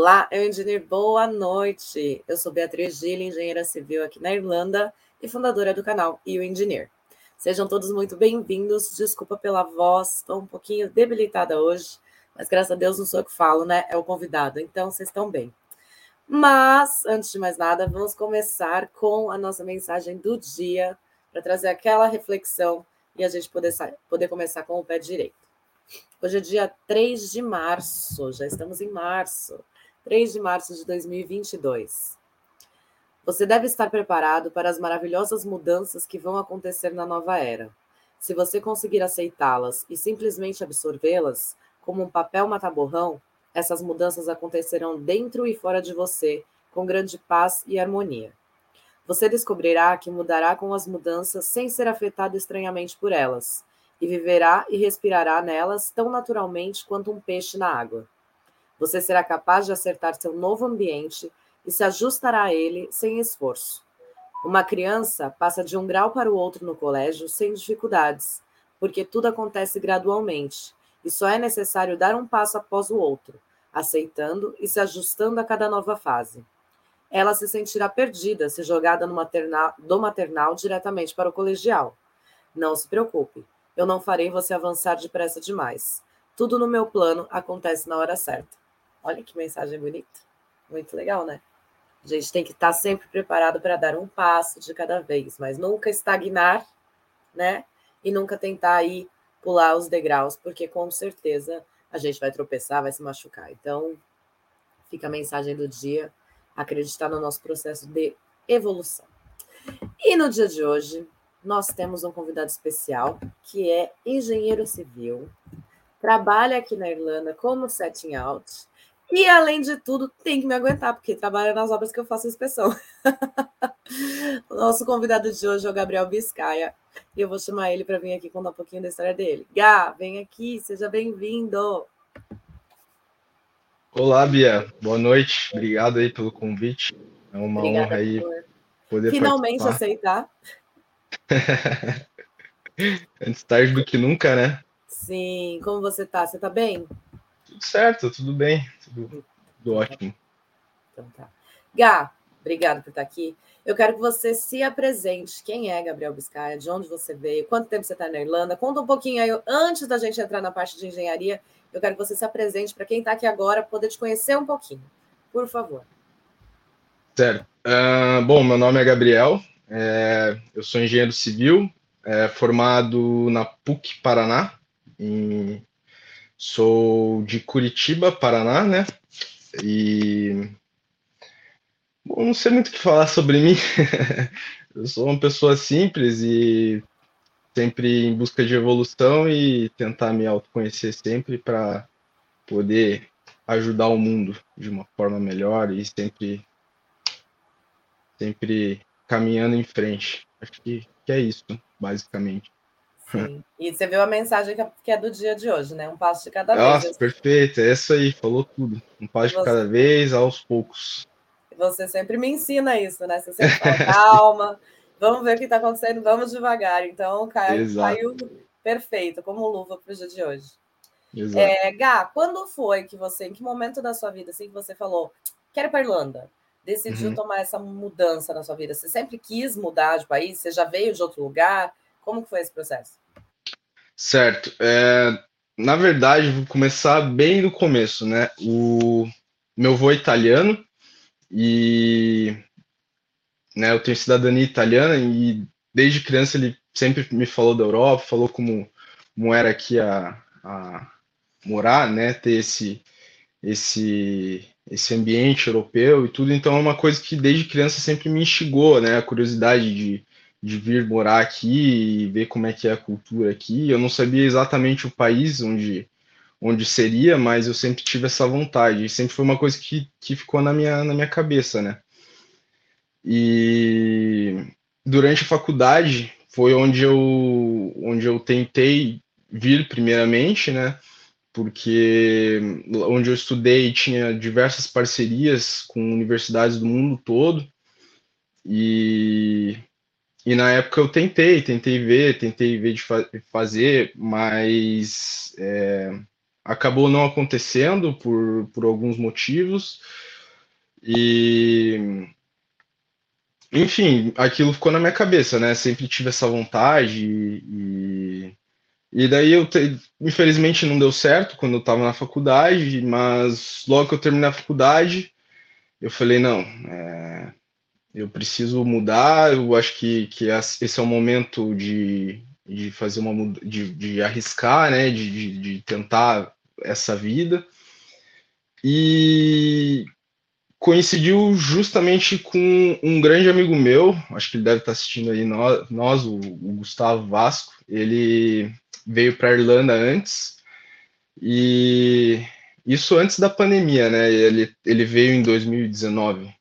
Olá, eu engenheiro, boa noite. Eu sou Beatriz Gil, engenheira civil aqui na Irlanda e fundadora do canal o Engineer. Sejam todos muito bem-vindos. Desculpa pela voz, estou um pouquinho debilitada hoje, mas graças a Deus não sou eu que falo, né? É o convidado, então vocês estão bem. Mas, antes de mais nada, vamos começar com a nossa mensagem do dia, para trazer aquela reflexão e a gente poder, poder começar com o pé direito. Hoje é dia 3 de março, já estamos em março, 3 de março de 2022. Você deve estar preparado para as maravilhosas mudanças que vão acontecer na nova era. Se você conseguir aceitá-las e simplesmente absorvê-las, como um papel mataborrão, essas mudanças acontecerão dentro e fora de você, com grande paz e harmonia. Você descobrirá que mudará com as mudanças sem ser afetado estranhamente por elas, e viverá e respirará nelas tão naturalmente quanto um peixe na água. Você será capaz de acertar seu novo ambiente e se ajustará a ele sem esforço. Uma criança passa de um grau para o outro no colégio sem dificuldades, porque tudo acontece gradualmente e só é necessário dar um passo após o outro, aceitando e se ajustando a cada nova fase. Ela se sentirá perdida se jogada maternal, do maternal diretamente para o colegial. Não se preocupe, eu não farei você avançar depressa demais. Tudo no meu plano acontece na hora certa. Olha que mensagem bonita. Muito legal, né? A gente tem que estar sempre preparado para dar um passo de cada vez, mas nunca estagnar, né? E nunca tentar aí pular os degraus, porque com certeza a gente vai tropeçar, vai se machucar. Então, fica a mensagem do dia, acreditar no nosso processo de evolução. E no dia de hoje, nós temos um convidado especial, que é engenheiro civil, trabalha aqui na Irlanda como setting out, e, além de tudo, tem que me aguentar, porque trabalha nas obras que eu faço inspeção. o nosso convidado de hoje é o Gabriel Biscaia. E eu vou chamar ele para vir aqui contar um pouquinho da história dele. Gá, vem aqui, seja bem-vindo. Olá, Bia. Boa noite. Obrigado aí pelo convite. É uma Obrigada honra aí poder Finalmente participar. aceitar. Antes tarde do que nunca, né? Sim. Como você tá? Você tá bem? Tudo certo, tudo bem, tudo, tudo ótimo. Então tá. Gá, obrigado por estar aqui. Eu quero que você se apresente. Quem é Gabriel Biscaia? De onde você veio? Quanto tempo você está na Irlanda? Conta um pouquinho aí, antes da gente entrar na parte de engenharia. Eu quero que você se apresente para quem está aqui agora, poder te conhecer um pouquinho. Por favor. Certo. Uh, bom, meu nome é Gabriel, é, eu sou engenheiro civil, é, formado na PUC Paraná, em Sou de Curitiba, Paraná, né? E Bom, não sei muito o que falar sobre mim. eu sou uma pessoa simples e sempre em busca de evolução e tentar me autoconhecer sempre para poder ajudar o mundo de uma forma melhor e sempre sempre caminhando em frente. Acho que, que é isso, basicamente. Sim. E você viu a mensagem que é do dia de hoje, né? Um passo de cada vez. Nossa, perfeito, é isso aí, falou tudo. Um passo você... de cada vez, aos poucos. Você sempre me ensina isso, né? Você sempre fala, calma, vamos ver o que está acontecendo, vamos devagar. Então, caiu, caiu perfeito, como luva para o dia de hoje. Exato. É, Gá, quando foi que você, em que momento da sua vida, assim, que você falou, quero ir para Irlanda? Decidiu uhum. tomar essa mudança na sua vida? Você sempre quis mudar de país? Você já veio de outro lugar? Como foi esse processo? Certo. É, na verdade, vou começar bem do começo, né? O meu avô é italiano e né, eu tenho cidadania italiana e desde criança ele sempre me falou da Europa, falou como, como era aqui a, a morar, né? Ter esse esse esse ambiente europeu e tudo, então é uma coisa que desde criança sempre me instigou, né? A curiosidade de de vir morar aqui e ver como é que é a cultura aqui. Eu não sabia exatamente o país onde, onde seria, mas eu sempre tive essa vontade. E sempre foi uma coisa que, que ficou na minha, na minha cabeça, né? E durante a faculdade foi onde eu, onde eu tentei vir primeiramente, né? Porque onde eu estudei tinha diversas parcerias com universidades do mundo todo. E e na época eu tentei, tentei ver, tentei ver de fa fazer, mas é, acabou não acontecendo por, por alguns motivos. E enfim, aquilo ficou na minha cabeça, né? Sempre tive essa vontade e, e daí eu te, infelizmente não deu certo quando eu estava na faculdade, mas logo que eu terminei a faculdade, eu falei não, é, eu preciso mudar. Eu acho que, que esse é o momento de, de fazer uma de, de arriscar, né? De, de, de tentar essa vida. E coincidiu justamente com um grande amigo meu, acho que ele deve estar assistindo aí nós, nós o, o Gustavo Vasco. Ele veio para a Irlanda antes e isso antes da pandemia, né? Ele, ele veio em 2019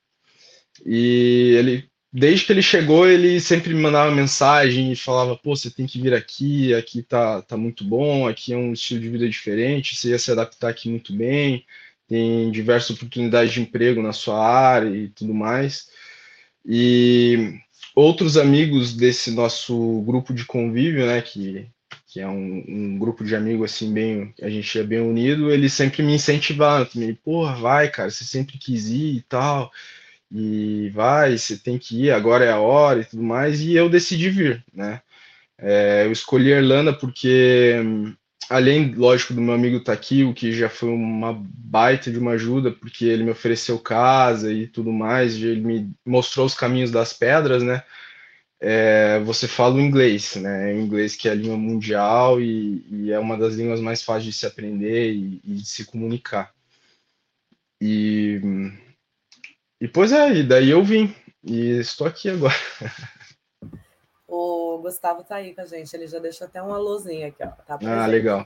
e ele desde que ele chegou, ele sempre me mandava mensagem e falava: pô, você tem que vir aqui, aqui tá, tá muito bom, aqui é um estilo de vida diferente, você ia se adaptar aqui muito bem tem diversas oportunidades de emprego na sua área e tudo mais. E outros amigos desse nosso grupo de convívio, né, que, que é um, um grupo de amigos assim bem, a gente é bem unido, eles sempre me incentivaram, também, porra, vai, cara, você sempre quis ir e tal, e vai, você tem que ir, agora é a hora e tudo mais, e eu decidi vir, né. É, eu escolhi a Irlanda porque além, lógico, do meu amigo Taquio, que já foi uma baita de uma ajuda, porque ele me ofereceu casa e tudo mais, ele me mostrou os caminhos das pedras, né? É, você fala o inglês, né? O inglês que é a língua mundial e, e, é uma das línguas mais fáceis de se aprender e, e de se comunicar. E, e pois é, e daí eu vim e estou aqui agora. O Gustavo tá aí com a gente, ele já deixou até um alôzinho aqui, ó. Tá ah, legal.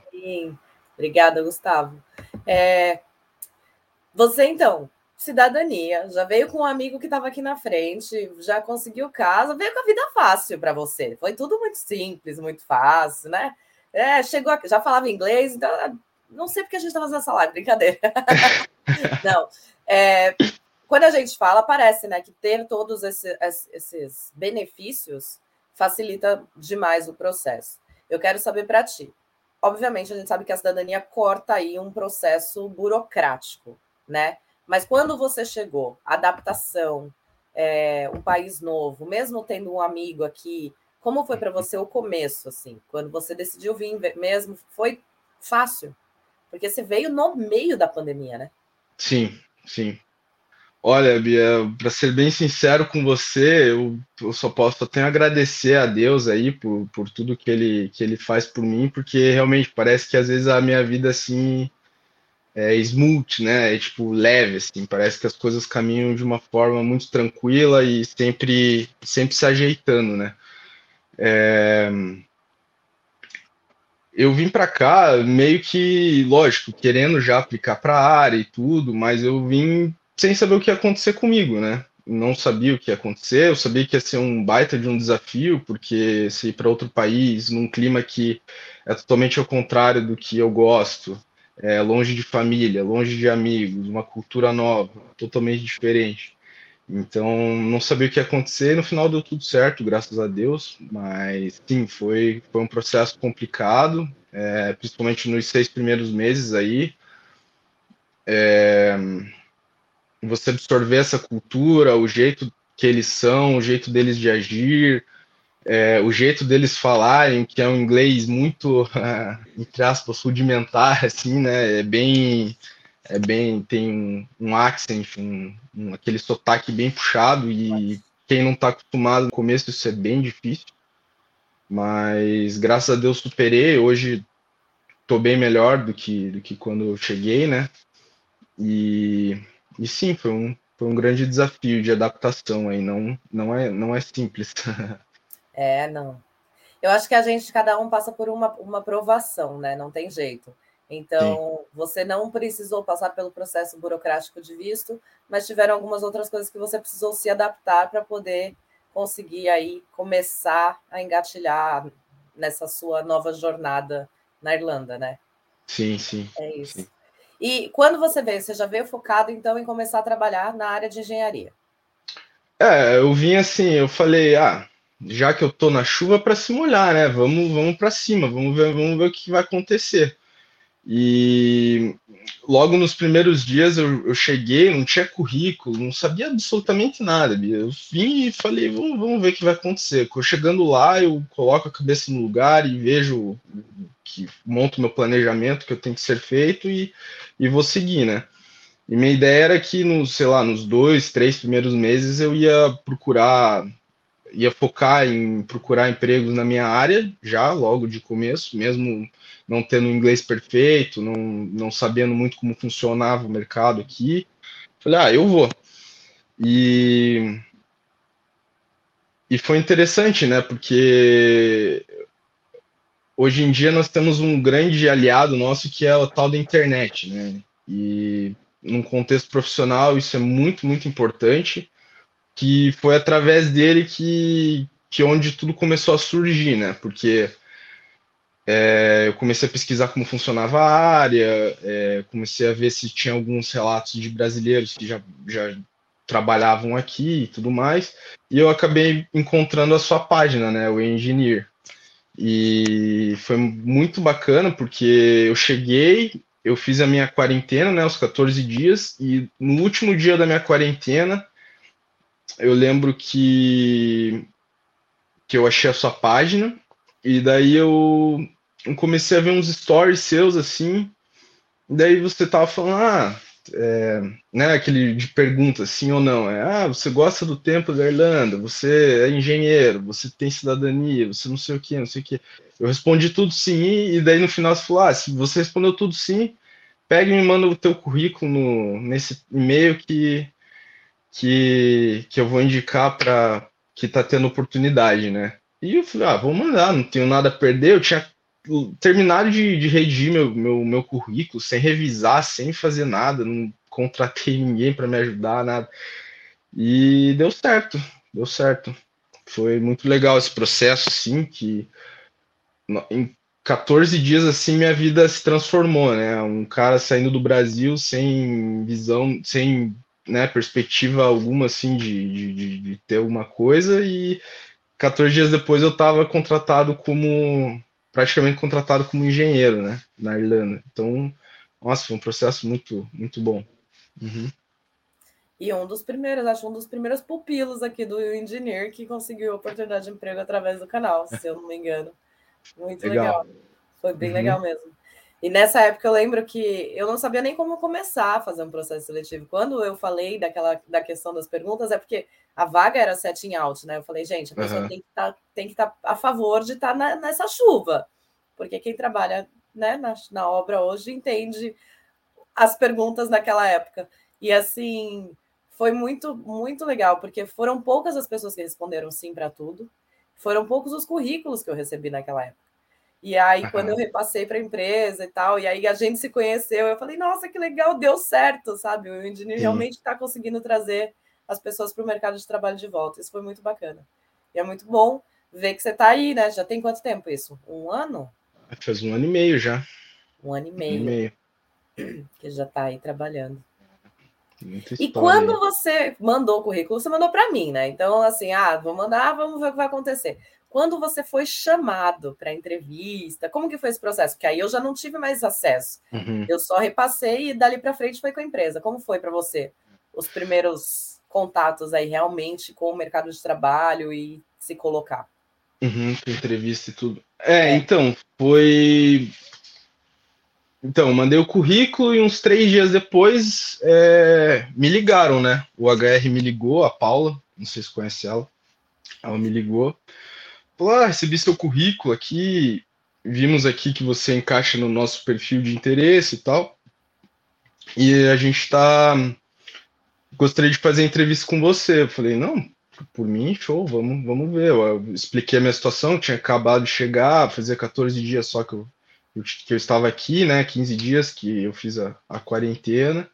Obrigada, Gustavo. É... Você, então, cidadania, já veio com um amigo que estava aqui na frente, já conseguiu casa, veio com a vida fácil para você. Foi tudo muito simples, muito fácil, né? É, chegou, aqui, já falava inglês, então não sei porque a gente está fazendo essa live, brincadeira. não. É, quando a gente fala, parece né, que ter todos esses, esses benefícios facilita demais o processo. Eu quero saber para ti. Obviamente, a gente sabe que a cidadania corta aí um processo burocrático, né? Mas quando você chegou, adaptação, é, um país novo, mesmo tendo um amigo aqui, como foi para você o começo, assim? Quando você decidiu vir mesmo, foi fácil? Porque você veio no meio da pandemia, né? Sim, sim. Olha, Bia, para ser bem sincero com você, eu, eu só posso só tenho a agradecer a Deus aí por, por tudo que ele, que ele faz por mim, porque realmente parece que às vezes a minha vida assim é smooth, né? É tipo leve, assim, parece que as coisas caminham de uma forma muito tranquila e sempre, sempre se ajeitando, né? É... Eu vim para cá meio que, lógico, querendo já aplicar para a área e tudo, mas eu vim sem saber o que ia acontecer comigo, né? Não sabia o que ia acontecer, eu sabia que ia ser um baita de um desafio, porque se ir para outro país, num clima que é totalmente ao contrário do que eu gosto, é, longe de família, longe de amigos, uma cultura nova, totalmente diferente. Então, não sabia o que ia acontecer, no final deu tudo certo, graças a Deus, mas sim, foi, foi um processo complicado, é, principalmente nos seis primeiros meses aí. É, você absorver essa cultura, o jeito que eles são, o jeito deles de agir, é, o jeito deles falarem, que é um inglês muito, entre aspas, rudimentar, assim, né? É bem, é bem, tem um, um accent, um, um, aquele sotaque bem puxado e quem não está acostumado no começo isso é bem difícil. Mas graças a Deus superei. Hoje estou bem melhor do que do que quando eu cheguei, né? E e sim, foi um, foi um grande desafio de adaptação aí, não, não, é, não é simples. É, não. Eu acho que a gente, cada um passa por uma, uma provação, né? Não tem jeito. Então, Sim. você não precisou passar pelo processo burocrático de visto, mas tiveram algumas outras coisas que você precisou se adaptar para poder conseguir aí começar a engatilhar nessa sua nova jornada na Irlanda, né? Sim, sim. É isso. Sim. E quando você veio, você já veio focado então em começar a trabalhar na área de engenharia? É, eu vim assim, eu falei, ah, já que eu tô na chuva para se molhar, né? Vamos, vamos para cima, vamos ver, vamos ver o que vai acontecer. E logo nos primeiros dias eu, eu, cheguei, não tinha currículo, não sabia absolutamente nada. Eu vim e falei, vamos, vamos ver o que vai acontecer. Chegando lá, eu coloco a cabeça no lugar e vejo que monto meu planejamento que eu tenho que ser feito e, e vou seguir, né? E minha ideia era que, nos, sei lá, nos dois, três primeiros meses eu ia procurar, ia focar em procurar empregos na minha área, já logo de começo, mesmo não tendo inglês perfeito, não, não sabendo muito como funcionava o mercado aqui. Falei, ah, eu vou. E, e foi interessante, né? Porque hoje em dia nós temos um grande aliado nosso que é o tal da internet, né? E num contexto profissional isso é muito, muito importante, que foi através dele que, que onde tudo começou a surgir, né? Porque é, eu comecei a pesquisar como funcionava a área, é, comecei a ver se tinha alguns relatos de brasileiros que já, já trabalhavam aqui e tudo mais, e eu acabei encontrando a sua página, né, o Engineer. E foi muito bacana porque eu cheguei, eu fiz a minha quarentena, né, os 14 dias, e no último dia da minha quarentena, eu lembro que, que eu achei a sua página, e daí eu comecei a ver uns stories seus assim. Daí você tava falando, ah, é, né, aquele de pergunta sim ou não. É, ah, você gosta do tempo da Irlanda, você é engenheiro, você tem cidadania, você não sei o que, não sei o que. Eu respondi tudo sim, e daí no final você falou, ah, se você respondeu tudo sim, pega e me manda o teu currículo no, nesse e-mail que, que, que eu vou indicar para que tá tendo oportunidade, né? E eu falei, ah, vou mandar, não tenho nada a perder. Eu tinha terminado de, de redigir meu, meu, meu currículo sem revisar, sem fazer nada, não contratei ninguém para me ajudar, nada. E deu certo, deu certo. Foi muito legal esse processo, assim, que em 14 dias, assim, minha vida se transformou, né? Um cara saindo do Brasil sem visão, sem né, perspectiva alguma, assim, de, de, de ter alguma coisa e 14 dias depois eu estava contratado como praticamente contratado como engenheiro, né, na Irlanda. Então, nossa, foi um processo muito muito bom. Uhum. E um dos primeiros, acho um dos primeiros pupilos aqui do Engineer que conseguiu a oportunidade de emprego através do canal, se eu não me engano. Muito legal. legal. Foi bem uhum. legal mesmo. E nessa época eu lembro que eu não sabia nem como começar a fazer um processo seletivo. Quando eu falei daquela da questão das perguntas, é porque a vaga era setting out, né? Eu falei, gente, a pessoa uhum. tem que tá, estar tá a favor de estar tá nessa chuva. Porque quem trabalha né, na, na obra hoje entende as perguntas naquela época. E assim, foi muito, muito legal, porque foram poucas as pessoas que responderam sim para tudo. Foram poucos os currículos que eu recebi naquela época. E aí, uhum. quando eu repassei para a empresa e tal, e aí a gente se conheceu, eu falei, nossa, que legal, deu certo, sabe? O Sim. realmente está conseguindo trazer as pessoas para o mercado de trabalho de volta. Isso foi muito bacana. E é muito bom ver que você está aí, né? Já tem quanto tempo isso? Um ano? Faz um ano e meio já. Um ano e meio. Um ano e meio. Que já está aí trabalhando. E quando você mandou o currículo, você mandou para mim, né? Então, assim, ah, vou mandar, vamos ver o que vai acontecer. Quando você foi chamado para entrevista, como que foi esse processo? Porque aí eu já não tive mais acesso. Uhum. Eu só repassei e dali para frente foi com a empresa. Como foi para você os primeiros contatos aí realmente com o mercado de trabalho e se colocar? Uhum, entrevista e tudo. É, é, então, foi. Então, mandei o currículo e uns três dias depois é... me ligaram, né? O HR me ligou, a Paula, não sei se conhece ela. Ela me ligou Ah, recebi seu currículo aqui, vimos aqui que você encaixa no nosso perfil de interesse e tal. E a gente está gostaria de fazer entrevista com você. Eu falei, não, por mim, show, vamos, vamos ver. Eu expliquei a minha situação, tinha acabado de chegar, fazia 14 dias só que eu, que eu estava aqui, né? 15 dias que eu fiz a, a quarentena.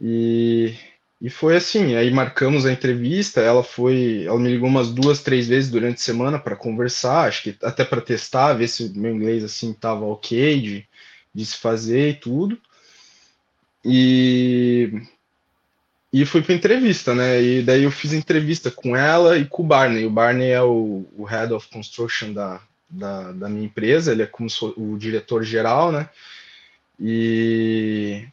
E e foi assim, aí marcamos a entrevista, ela foi, ela me ligou umas duas, três vezes durante a semana para conversar, acho que até para testar, ver se meu inglês assim tava ok de, de se fazer e tudo. E e fui para entrevista, né? E daí eu fiz entrevista com ela e com o Barney. O Barney é o, o Head of Construction da, da, da minha empresa, ele é como o diretor geral, né? E,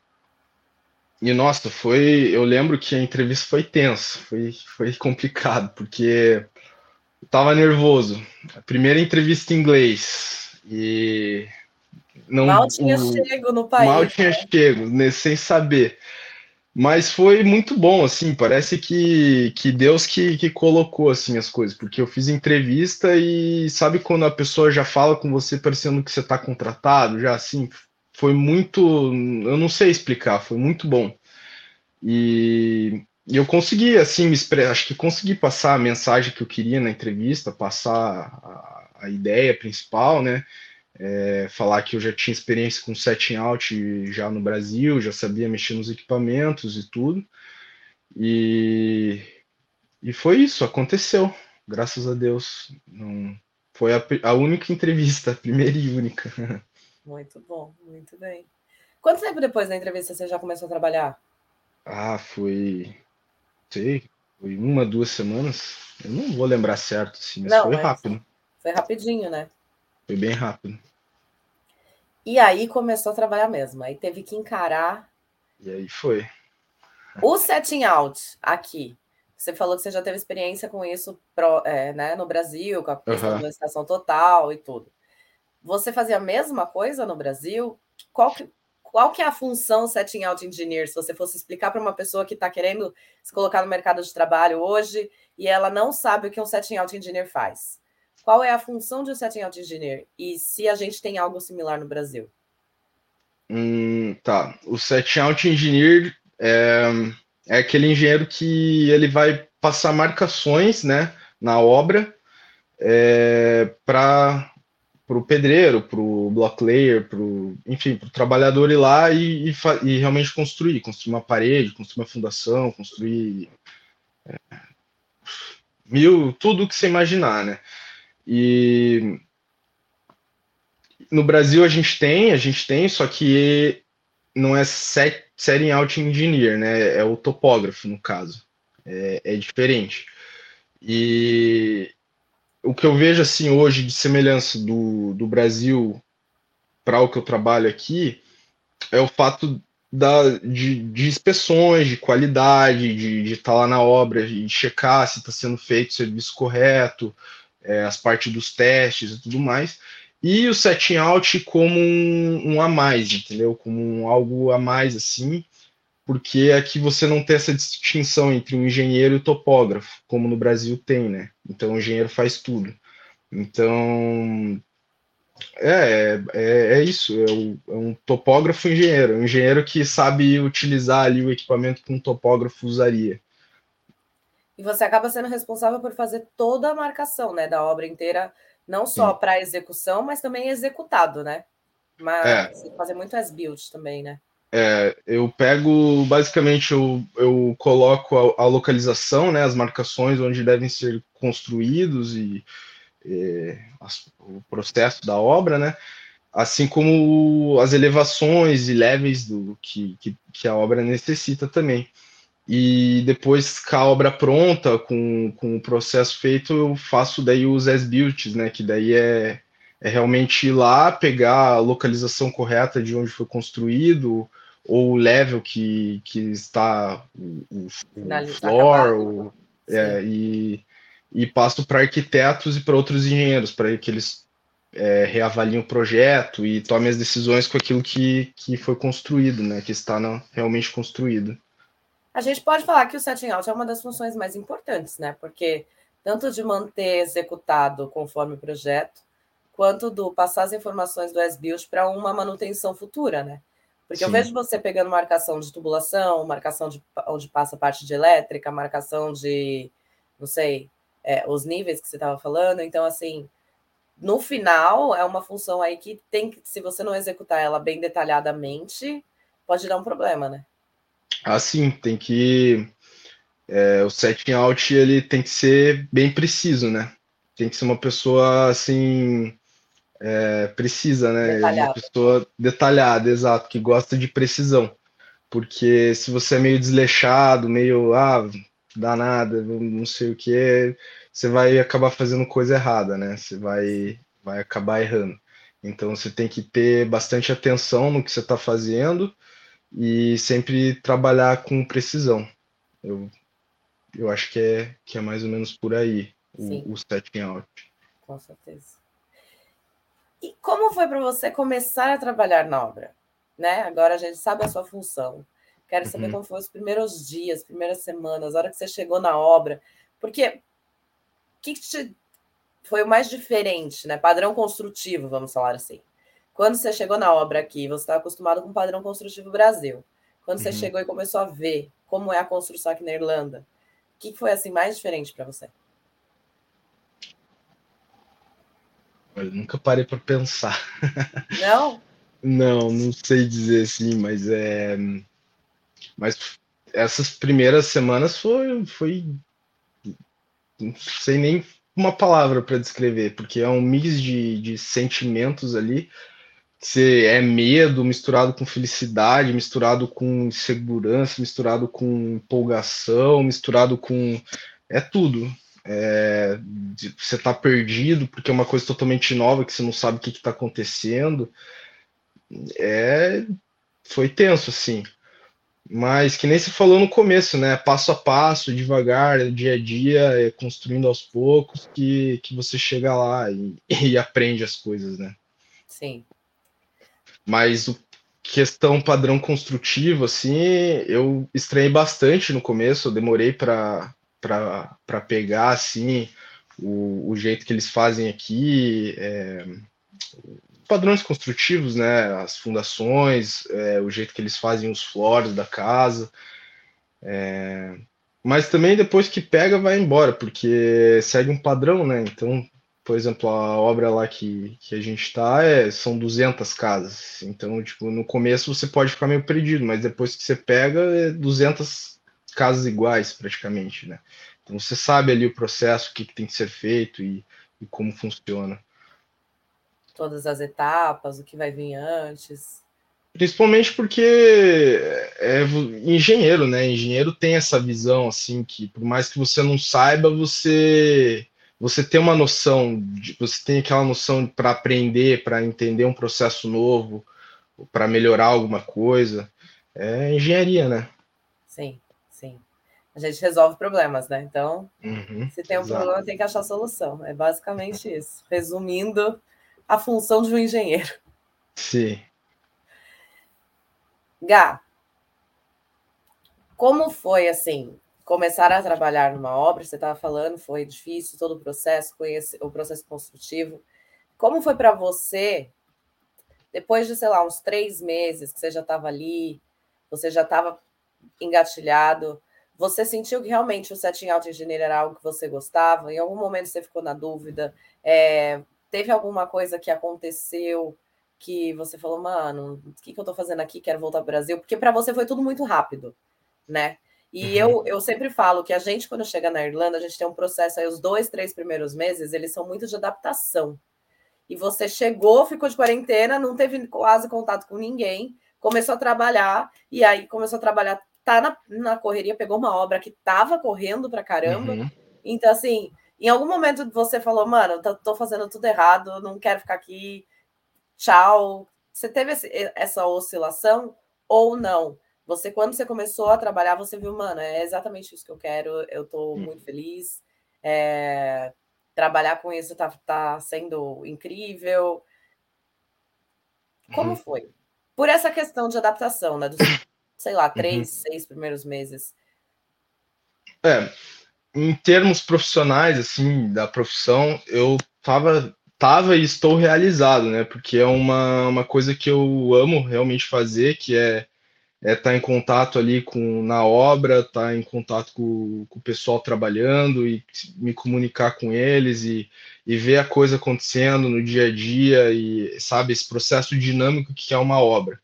e nossa, foi. Eu lembro que a entrevista foi tensa, foi, foi complicado, porque eu tava nervoso. A primeira entrevista em inglês. E não, mal tinha o, chego no país. Mal tinha né? chego, né, sem saber. Mas foi muito bom, assim, parece que, que Deus que, que colocou, assim, as coisas, porque eu fiz entrevista e sabe quando a pessoa já fala com você parecendo que você está contratado, já assim, foi muito, eu não sei explicar, foi muito bom. E, e eu consegui, assim, me expressar, acho que consegui passar a mensagem que eu queria na entrevista, passar a, a ideia principal, né, é, falar que eu já tinha experiência com setting out já no Brasil, já sabia mexer nos equipamentos e tudo. E, e foi isso, aconteceu, graças a Deus. Não, foi a, a única entrevista, a primeira e única. Muito bom, muito bem. Quanto tempo depois da entrevista você já começou a trabalhar? Ah, foi. Sei, foi uma, duas semanas. Eu não vou lembrar certo, assim, mas não, foi mas rápido. Foi rapidinho, né? Foi bem rápido. E aí começou a trabalhar mesmo. Aí teve que encarar. E aí foi. O setting out aqui. Você falou que você já teve experiência com isso pro, é, né, no Brasil, com a questão uhum. da estação total e tudo. Você fazia a mesma coisa no Brasil? Qual que, qual que é a função setting out engineer? Se você fosse explicar para uma pessoa que está querendo se colocar no mercado de trabalho hoje e ela não sabe o que um setting out engineer faz. Qual é a função de um setting out engineer? E se a gente tem algo similar no Brasil? Hum, tá. O setting out engineer é, é aquele engenheiro que ele vai passar marcações né, na obra é, para o pedreiro, para o block layer, pro, enfim, para o trabalhador ir lá e, e, e, realmente construir, construir uma parede, construir uma fundação, construir é, mil, tudo que você imaginar, né? E no Brasil a gente tem, a gente tem, só que não é set, setting out engineer, né? É o topógrafo, no caso. É, é diferente. E o que eu vejo assim hoje de semelhança do, do Brasil para o que eu trabalho aqui é o fato da, de, de inspeções, de qualidade, de estar tá lá na obra, de checar se está sendo feito o serviço correto, é, as partes dos testes e tudo mais, e o setting out como um, um, a mais, entendeu? Como um, algo a mais assim, porque aqui você não tem essa distinção entre um engenheiro e o topógrafo, como no Brasil tem, né? Então o engenheiro faz tudo. Então é, é, é isso, é, o, é, um topógrafo engenheiro, um engenheiro que sabe utilizar ali o equipamento que um topógrafo usaria. E você acaba sendo responsável por fazer toda a marcação né, da obra inteira, não só para execução, mas também executado, né? Mas é. fazer muito as build também, né? É, eu pego, basicamente, eu, eu coloco a, a, localização, né, as marcações onde devem ser construídos e, as, o processo da obra, né, assim como as elevações e levels do que, que, que a obra necessita também. E depois, com a obra pronta, com, com o processo feito, eu faço daí os as-builds, né? Que daí é, é realmente ir lá, pegar a localização correta de onde foi construído, ou o level que, que está o, o floor, o, é, e, e passo para arquitetos e para outros engenheiros, para que eles é, reavaliem o projeto e tomem as decisões com aquilo que, que foi construído, né? Que está no, realmente construído. A gente pode falar que o setting out é uma das funções mais importantes, né? Porque tanto de manter executado conforme o projeto, quanto do passar as informações do S-Build para uma manutenção futura, né? Porque Sim. eu vejo você pegando marcação de tubulação, marcação de onde passa a parte de elétrica, marcação de, não sei, é, os níveis que você estava falando. Então, assim, no final, é uma função aí que tem que, se você não executar ela bem detalhadamente, pode dar um problema, né? Assim, tem que. É, o setting out ele tem que ser bem preciso, né? Tem que ser uma pessoa assim. É, precisa, né? Detalhada. Uma pessoa detalhada, exato, que gosta de precisão. Porque se você é meio desleixado, meio, ah, danada, não sei o que, você vai acabar fazendo coisa errada, né? Você vai, vai acabar errando. Então você tem que ter bastante atenção no que você está fazendo e sempre trabalhar com precisão. Eu, eu acho que é, que é mais ou menos por aí o, o setting out. Com certeza. E como foi para você começar a trabalhar na obra? Né? Agora a gente sabe a sua função. Quero saber uhum. como foram os primeiros dias, primeiras semanas, a hora que você chegou na obra. Porque o que, te foi o mais diferente, né? Padrão construtivo, vamos falar assim. Quando você chegou na obra aqui, você está acostumado com o padrão construtivo Brasil. Quando você uhum. chegou e começou a ver como é a construção aqui na Irlanda, o que foi assim mais diferente para você? Eu nunca parei para pensar. Não? não, não sei dizer assim, mas é. Mas essas primeiras semanas foi, foi não sei nem uma palavra para descrever, porque é um mix de, de sentimentos ali. Você é medo misturado com felicidade, misturado com segurança, misturado com empolgação, misturado com. É tudo. É, você tá perdido porque é uma coisa totalmente nova que você não sabe o que, está acontecendo. É, foi tenso, assim. Mas que nem se falou no começo, né? Passo a passo, devagar, dia a dia, é construindo aos poucos que, que você chega lá e, e aprende as coisas, né? Sim. Mas o questão padrão construtivo, assim, eu estranhei bastante no começo, eu demorei para pegar, assim, o, o jeito que eles fazem aqui, é, padrões construtivos, né? As fundações, é, o jeito que eles fazem os floors da casa. É, mas também depois que pega, vai embora, porque segue um padrão, né? Então, por exemplo, a obra lá que, que a gente está é, são 200 casas. Então, tipo, no começo você pode ficar meio perdido, mas depois que você pega, é 200 casas iguais, praticamente, né? Então, você sabe ali o processo, o que, que tem que ser feito e, e como funciona todas as etapas, o que vai vir antes? Principalmente porque é engenheiro, né? Engenheiro tem essa visão assim que por mais que você não saiba, você você tem uma noção, de, você tem aquela noção para aprender, para entender um processo novo, para melhorar alguma coisa. É engenharia, né? Sim. A gente resolve problemas, né? Então, uhum, se tem um exato. problema, tem que achar solução. É basicamente isso. Resumindo, a função de um engenheiro. Sim. Gá, como foi assim começar a trabalhar numa obra? Você estava falando, foi difícil todo o processo, conhece o processo construtivo. Como foi para você depois de sei lá uns três meses que você já estava ali, você já estava engatilhado? Você sentiu que realmente o setting out engenheiro era algo que você gostava? Em algum momento você ficou na dúvida? É, teve alguma coisa que aconteceu que você falou, mano, o que, que eu tô fazendo aqui? Quero voltar para o Brasil? Porque para você foi tudo muito rápido, né? E uhum. eu, eu sempre falo que a gente, quando chega na Irlanda, a gente tem um processo aí, os dois, três primeiros meses, eles são muito de adaptação. E você chegou, ficou de quarentena, não teve quase contato com ninguém, começou a trabalhar, e aí começou a trabalhar, tá na, na correria, pegou uma obra que tava correndo pra caramba. Uhum. Então, assim, em algum momento você falou, mano, tô, tô fazendo tudo errado, não quero ficar aqui, tchau. Você teve esse, essa oscilação ou não? Você, quando você começou a trabalhar, você viu, mano, é exatamente isso que eu quero, eu tô hum. muito feliz. É, trabalhar com isso tá, tá sendo incrível. Como uhum. foi? Por essa questão de adaptação, né? Dos, sei lá, três, uhum. seis primeiros meses. É, em termos profissionais, assim, da profissão, eu tava, tava e estou realizado, né? Porque é uma, uma coisa que eu amo realmente fazer, que é é estar tá em contato ali com na obra, estar tá em contato com, com, o pessoal trabalhando e me comunicar com eles e, e ver a coisa acontecendo no dia a dia e sabe esse processo dinâmico que é uma obra.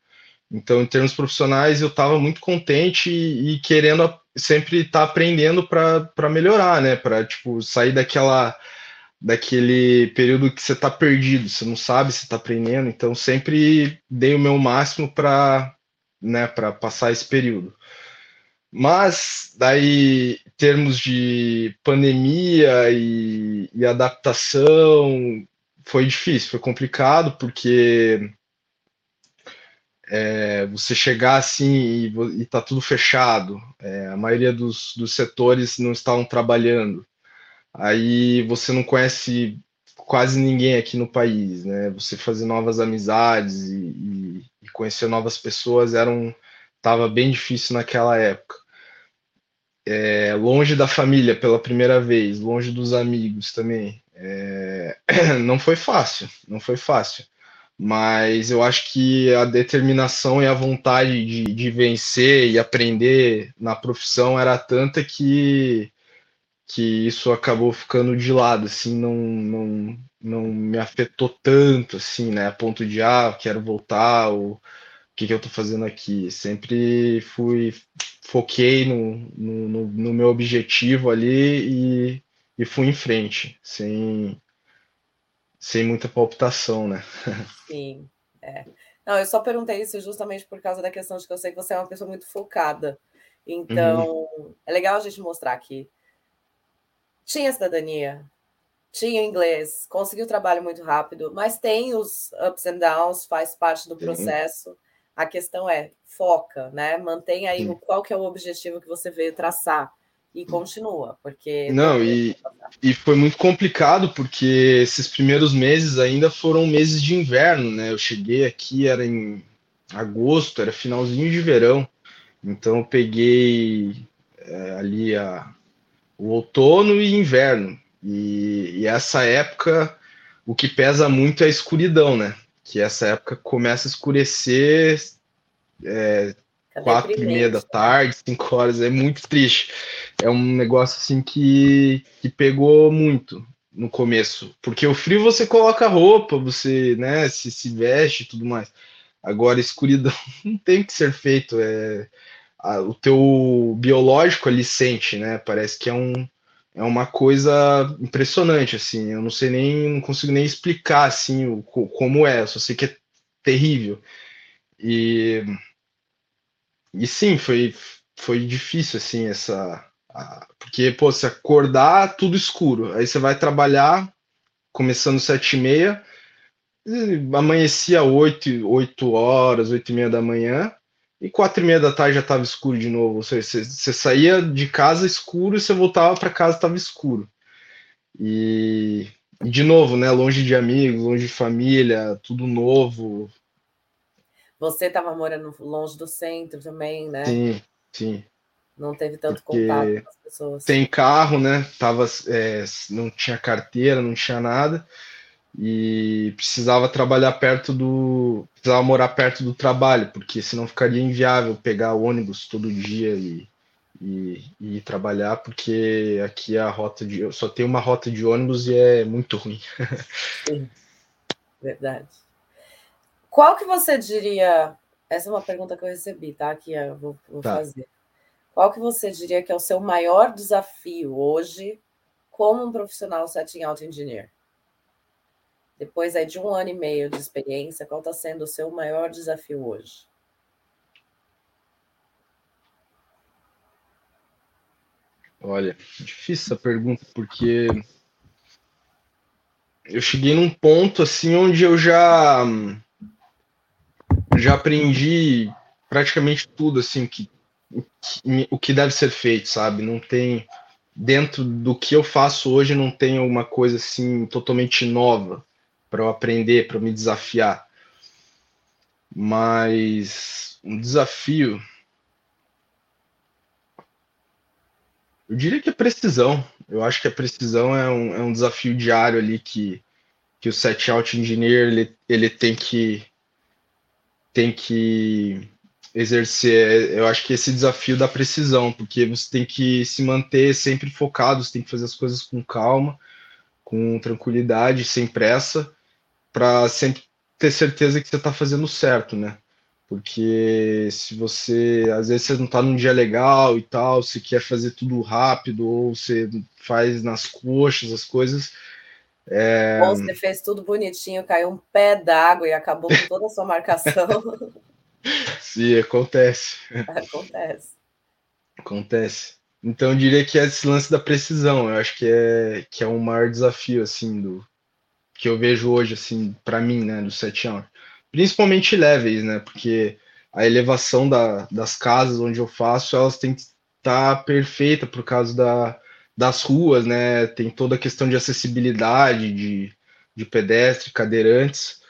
Então, em termos profissionais, eu estava muito contente e, e querendo sempre estar tá aprendendo para melhorar, né? Para tipo sair daquela daquele período que você está perdido, você não sabe se está aprendendo. Então, sempre dei o meu máximo para né, para passar esse período. Mas daí, em termos de pandemia e, e adaptação, foi difícil, foi complicado, porque é, você chegar assim e, e tá tudo fechado, é, a maioria dos, dos setores não estavam trabalhando, aí você não conhece quase ninguém aqui no país, né? Você fazer novas amizades e, e conhecer novas pessoas era um, tava bem difícil naquela época. É, longe da família pela primeira vez, longe dos amigos também. É, não foi fácil, não foi fácil. Mas eu acho que a determinação e a vontade de, de vencer e aprender na profissão era tanta que que isso acabou ficando de lado, assim, não, não, não me afetou tanto, assim, né, a ponto de, ah, quero voltar, ou o que, que eu tô fazendo aqui. Sempre fui, foquei no, no, no meu objetivo ali e, e fui em frente, sem, sem muita palpitação, né? Sim, é. Não, eu só perguntei isso justamente por causa da questão de que eu sei que você é uma pessoa muito focada. Então, uhum. é legal a gente mostrar que tinha cidadania, tinha inglês, conseguiu trabalho muito rápido, mas tem os ups and downs, faz parte do processo. Sim. A questão é foca, né? Mantém aí Sim. qual que é o objetivo que você veio traçar e continua, porque não e, e foi muito complicado porque esses primeiros meses ainda foram meses de inverno, né? Eu cheguei aqui era em agosto, era finalzinho de verão, então eu peguei é, ali a o outono e inverno. E, e, essa época, o que pesa muito é a escuridão, né? Que essa época começa a escurecer é, quatro e meia da né? tarde, cinco horas, é muito triste. É um negócio assim que, que pegou muito no começo, porque o frio você coloca roupa, você, né, se, se veste e tudo mais. Agora, escuridão não tem que ser feito, é a, o teu biológico ali sente, né? Parece que é um é uma coisa impressionante, assim. Eu não sei nem, não consigo nem explicar assim o, como é. Eu só sei que é terrível. E e sim, foi foi difícil assim essa porque pô, se acordar tudo escuro, aí você vai trabalhar começando sete e meia, amanhecia oito, oito horas, oito e meia da manhã, e quatro e meia da tarde já estava escuro de novo. Você, você, você, saía de casa escuro e você voltava para casa estava escuro. E, de novo, né? Longe de amigos, longe de família, tudo novo. Você estava morando longe do centro também, né? Sim, sim. Não teve tanto Porque contato com as pessoas. Tem carro, né? Tava, é, não tinha carteira, não tinha nada e precisava trabalhar perto do. precisava morar perto do trabalho, porque senão ficaria inviável pegar o ônibus todo dia e, e, e ir trabalhar, porque aqui a rota de. só tem uma rota de ônibus e é muito ruim. Sim, verdade. Qual que você diria? Essa é uma pergunta que eu recebi, tá? Que eu vou, vou tá. fazer. Qual que você diria que é o seu maior desafio hoje como um profissional setting out engineer? Depois aí de um ano e meio de experiência, qual está sendo o seu maior desafio hoje? Olha, difícil essa pergunta, porque eu cheguei num ponto assim onde eu já já aprendi praticamente tudo assim que o que deve ser feito, sabe? Não tem dentro do que eu faço hoje não tem alguma coisa assim totalmente nova para eu aprender, para me desafiar. Mas um desafio. Eu diria que é precisão. Eu acho que a precisão é um, é um desafio diário ali que, que o set out engineer ele, ele tem que tem que exercer. Eu acho que esse desafio da precisão, porque você tem que se manter sempre focado, você tem que fazer as coisas com calma, com tranquilidade, sem pressa, para sempre ter certeza que você está fazendo certo, né? Porque se você, às vezes você não está num dia legal e tal, você quer fazer tudo rápido, ou você faz nas coxas as coisas. É... Bom, você fez tudo bonitinho, caiu um pé d'água e acabou com toda a sua marcação. Sim, acontece. Acontece. Acontece. Então eu diria que é esse lance da precisão, eu acho que é, que é um maior desafio, assim, do, que eu vejo hoje, assim, para mim, né, do 7 anos. Principalmente leves, né, porque a elevação da, das casas onde eu faço, elas têm que estar tá perfeita por causa da, das ruas, né, tem toda a questão de acessibilidade, de, de pedestre, cadeirantes,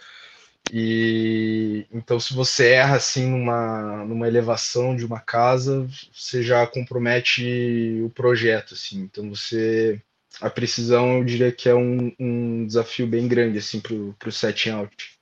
e então, se você erra assim numa, numa elevação de uma casa, você já compromete o projeto, assim. Então, você a precisão, eu diria que é um, um desafio bem grande assim para o setting out.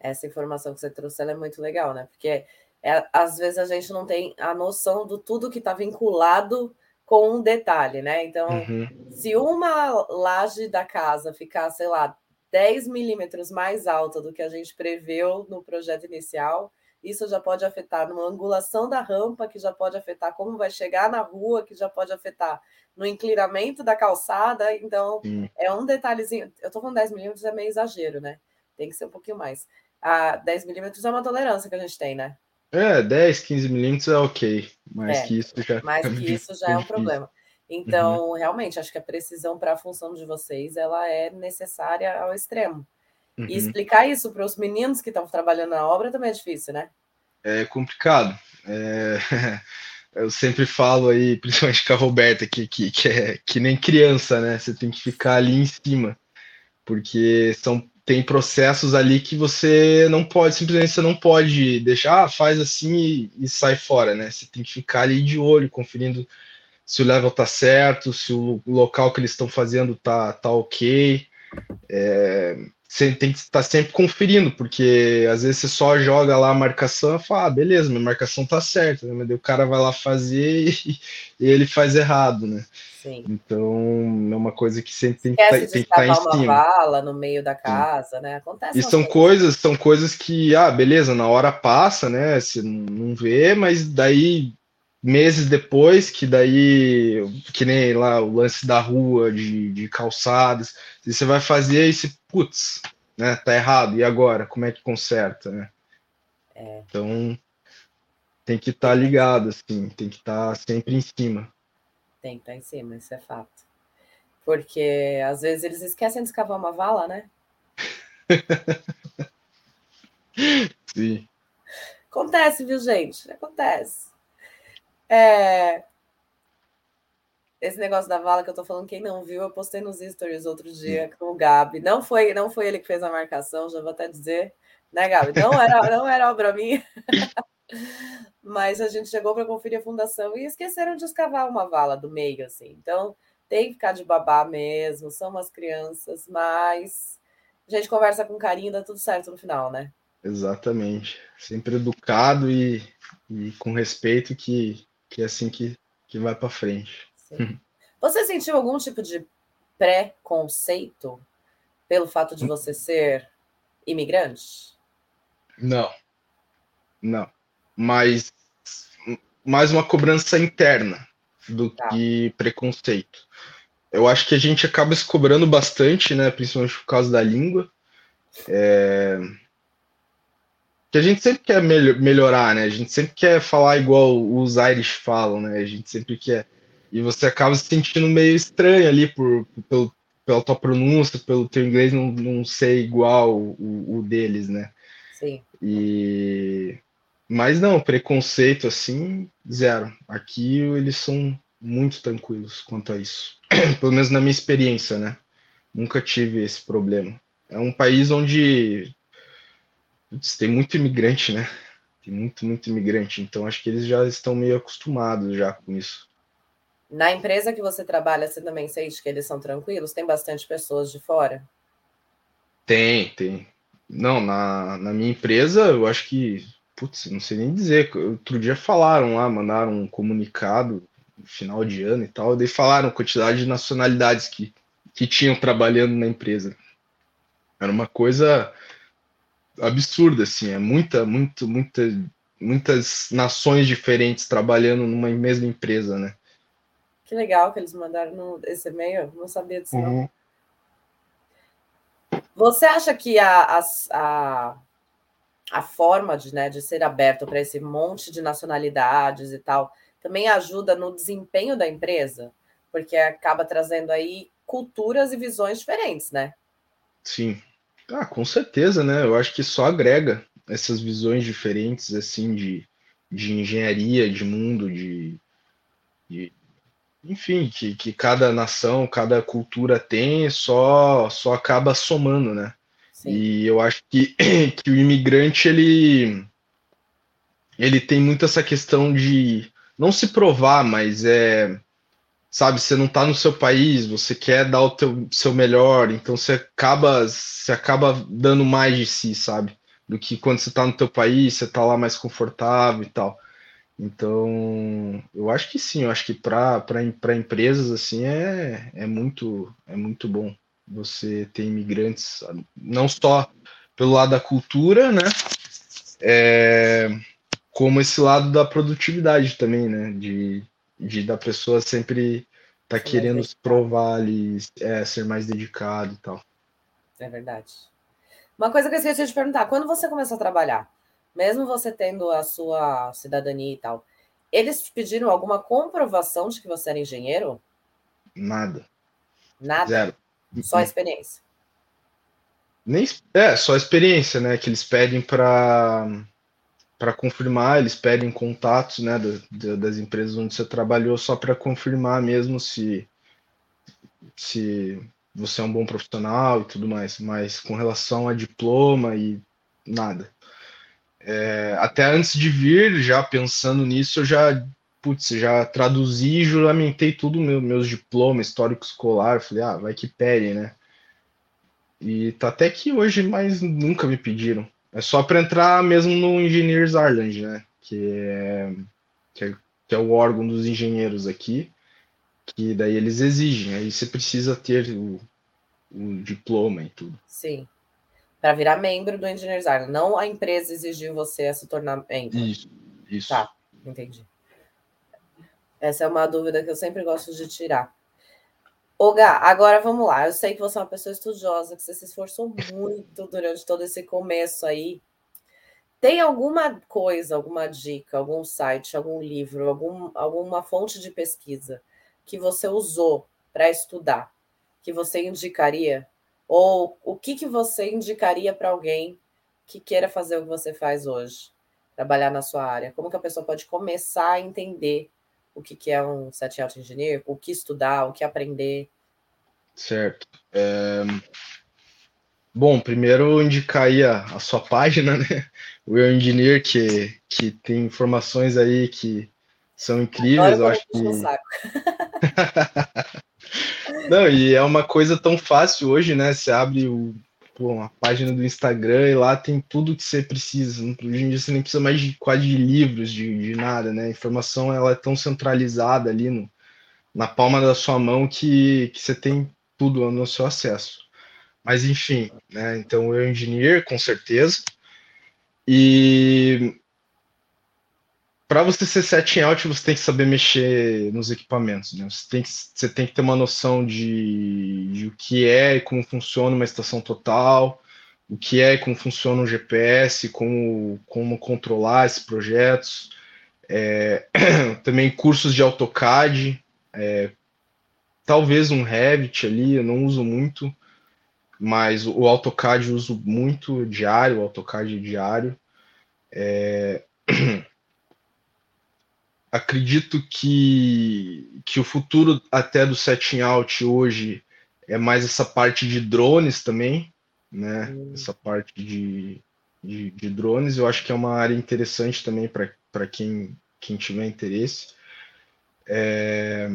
Essa informação que você trouxe é muito legal, né? Porque é, às vezes a gente não tem a noção do tudo que está vinculado com um detalhe, né? Então, uhum. se uma laje da casa ficar, sei lá, 10 milímetros mais alta do que a gente preveu no projeto inicial, isso já pode afetar numa angulação da rampa, que já pode afetar como vai chegar na rua, que já pode afetar no inclinamento da calçada. Então, Sim. é um detalhezinho. Eu estou falando 10 milímetros, é meio exagero, né? Tem que ser um pouquinho mais. A 10 milímetros é uma tolerância que a gente tem, né? É, 10, 15 milímetros é ok. Mais é, que isso já, mais que isso já é um problema. Então, uhum. realmente, acho que a precisão para a função de vocês ela é necessária ao extremo. Uhum. E explicar isso para os meninos que estão trabalhando na obra também é difícil, né? É complicado. É... Eu sempre falo aí, principalmente com a Roberta, que, que, que é que nem criança, né? Você tem que ficar ali em cima, porque são tem processos ali que você não pode, simplesmente você não pode deixar, ah, faz assim e, e sai fora, né? Você tem que ficar ali de olho, conferindo se o level tá certo, se o local que eles estão fazendo tá, tá ok. É, você tem que estar sempre conferindo, porque às vezes você só joga lá a marcação e fala, ah, beleza, minha marcação tá certa, né? mas o cara vai lá fazer e, e, ele faz errado, né? Sim. Então é uma coisa que sempre tem, tá, tem que estar tá em uma cima. vala no meio da casa, Sim. né? Acontece. E são coisas, são coisas que, ah, beleza, na hora passa, né? Você não vê, mas daí meses depois, que daí, que nem lá o lance da rua, de, de calçadas, você vai fazer esse, putz, né, tá errado, e agora? Como é que conserta, né? É. Então, tem que estar tá ligado, assim, tem que estar tá sempre em cima. Tem que estar tá em cima, isso é fato. Porque às vezes eles esquecem de escavar uma vala, né? Sim. Acontece, viu, gente? Acontece. É... Esse negócio da vala que eu tô falando, quem não viu, eu postei nos stories outro dia com o Gabi. Não foi, não foi ele que fez a marcação, já vou até dizer, né, Gabi? Não era, não era obra minha. Mas a gente chegou para conferir a fundação e esqueceram de escavar uma vala do meio, assim. Então, tem que ficar de babá mesmo, são umas crianças, mas a gente conversa com carinho, dá tudo certo no final, né? Exatamente. Sempre educado e, e com respeito que que é assim que, que vai para frente. Sim. Você sentiu algum tipo de preconceito pelo fato de você ser imigrante? Não, não. Mas mais uma cobrança interna do tá. que preconceito. Eu acho que a gente acaba se cobrando bastante, né? Principalmente por causa da língua. É que a gente sempre quer melhorar, né? A gente sempre quer falar igual os Irish falam, né? A gente sempre quer. E você acaba se sentindo meio estranho ali por, pelo, pela tua pronúncia, pelo teu inglês não, não ser igual o, o deles, né? Sim. E... Mas não, preconceito assim, zero. Aqui eles são muito tranquilos quanto a isso. Pelo menos na minha experiência, né? Nunca tive esse problema. É um país onde tem muito imigrante, né? Tem muito, muito imigrante. Então acho que eles já estão meio acostumados já com isso. Na empresa que você trabalha, você também sente que eles são tranquilos? Tem bastante pessoas de fora? Tem, tem. Não, na, na minha empresa, eu acho que, putz, não sei nem dizer. Outro dia falaram lá, mandaram um comunicado no final de ano e tal, daí falaram a quantidade de nacionalidades que, que tinham trabalhando na empresa. Era uma coisa absurda, assim, é muita, muito, muita, muitas nações diferentes trabalhando numa mesma empresa, né? Que legal que eles mandaram no, esse e-mail, não sabia disso uhum. não. Você acha que a, a, a, a forma de, né, de ser aberto para esse monte de nacionalidades e tal também ajuda no desempenho da empresa? Porque acaba trazendo aí culturas e visões diferentes, né? Sim. Ah, com certeza, né? Eu acho que só agrega essas visões diferentes, assim, de, de engenharia, de mundo, de, de enfim, que, que cada nação, cada cultura tem, só, só acaba somando, né? Sim. E eu acho que, que o imigrante, ele, ele tem muito essa questão de não se provar, mas é sabe, você não está no seu país, você quer dar o teu, seu melhor, então você acaba, você acaba dando mais de si, sabe? Do que quando você está no teu país, você está lá mais confortável e tal. Então, eu acho que sim, eu acho que para empresas assim é, é muito é muito bom você ter imigrantes, não só pelo lado da cultura, né? É, como esse lado da produtividade também, né? De, de da pessoa sempre tá querendo se provar ali, é, ser mais dedicado e tal. É verdade. Uma coisa que eu esqueci de perguntar, quando você começou a trabalhar, mesmo você tendo a sua cidadania e tal, eles te pediram alguma comprovação de que você era engenheiro? Nada. Nada? Zero. Só experiência. Nem, é, só experiência, né? Que eles pedem para para confirmar, eles pedem contatos né, das empresas onde você trabalhou só para confirmar mesmo se, se você é um bom profissional e tudo mais, mas com relação a diploma e nada. É, até antes de vir, já pensando nisso, eu já, putz, já traduzi e juramentei tudo meu, meus diplomas, histórico escolar, falei, ah, vai que pede, né? E tá até que hoje, mas nunca me pediram. É só para entrar mesmo no Engineers Ireland, né? Que é, que é, que é o órgão dos engenheiros aqui, que daí eles exigem. Aí você precisa ter o, o diploma e tudo. Sim. Para virar membro do Engineers Ireland. Não a empresa exigiu você a se tornar membro. Isso, isso. Tá, entendi. Essa é uma dúvida que eu sempre gosto de tirar. Ô, Gá, agora vamos lá. Eu sei que você é uma pessoa estudiosa, que você se esforçou muito durante todo esse começo aí. Tem alguma coisa, alguma dica, algum site, algum livro, algum, alguma fonte de pesquisa que você usou para estudar, que você indicaria? Ou o que, que você indicaria para alguém que queira fazer o que você faz hoje? Trabalhar na sua área? Como que a pessoa pode começar a entender o que, que é um set out engineer, o que estudar, o que aprender. Certo. É... Bom, primeiro indicar aí a, a, sua página, né? O Eu Engineer, que, que tem informações aí que são incríveis, eu acho que. Não, e é uma coisa tão fácil hoje, né? Você abre o pô, a página do Instagram e lá tem tudo que você precisa. Hoje em dia você nem precisa mais de quase de livros, de, de nada, né? A informação ela é tão centralizada ali no, na palma da sua mão que, que você tem tudo no seu acesso. Mas enfim, né? Então eu engineer com certeza. E para você ser setting out, você tem que saber mexer nos equipamentos. Né? Você, tem que, você tem que ter uma noção de, de o que é e como funciona uma estação total, o que é e como funciona um GPS, como, como controlar esses projetos. É, também cursos de AutoCAD, é, talvez um Revit ali, eu não uso muito, mas o AutoCAD eu uso muito diário, o AutoCAD diário. É, acredito que, que o futuro até do setting out hoje é mais essa parte de drones também, né? Hum. Essa parte de, de, de, drones, eu acho que é uma área interessante também para quem, quem tiver interesse. É,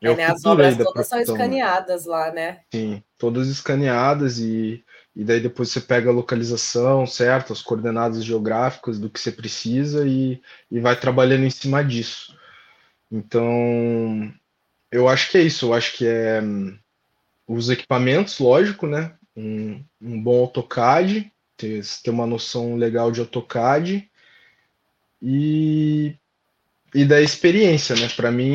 é, né? As obras todas são escaneadas lá, né? Sim, todas escaneadas e e daí depois você pega a localização certa, as coordenadas geográficas do que você precisa e, e vai trabalhando em cima disso. Então, eu acho que é isso, eu acho que é hum, os equipamentos, lógico, né? Um, um bom AutoCAD, ter, ter uma noção legal de AutoCAD e, e da experiência, né? Para mim,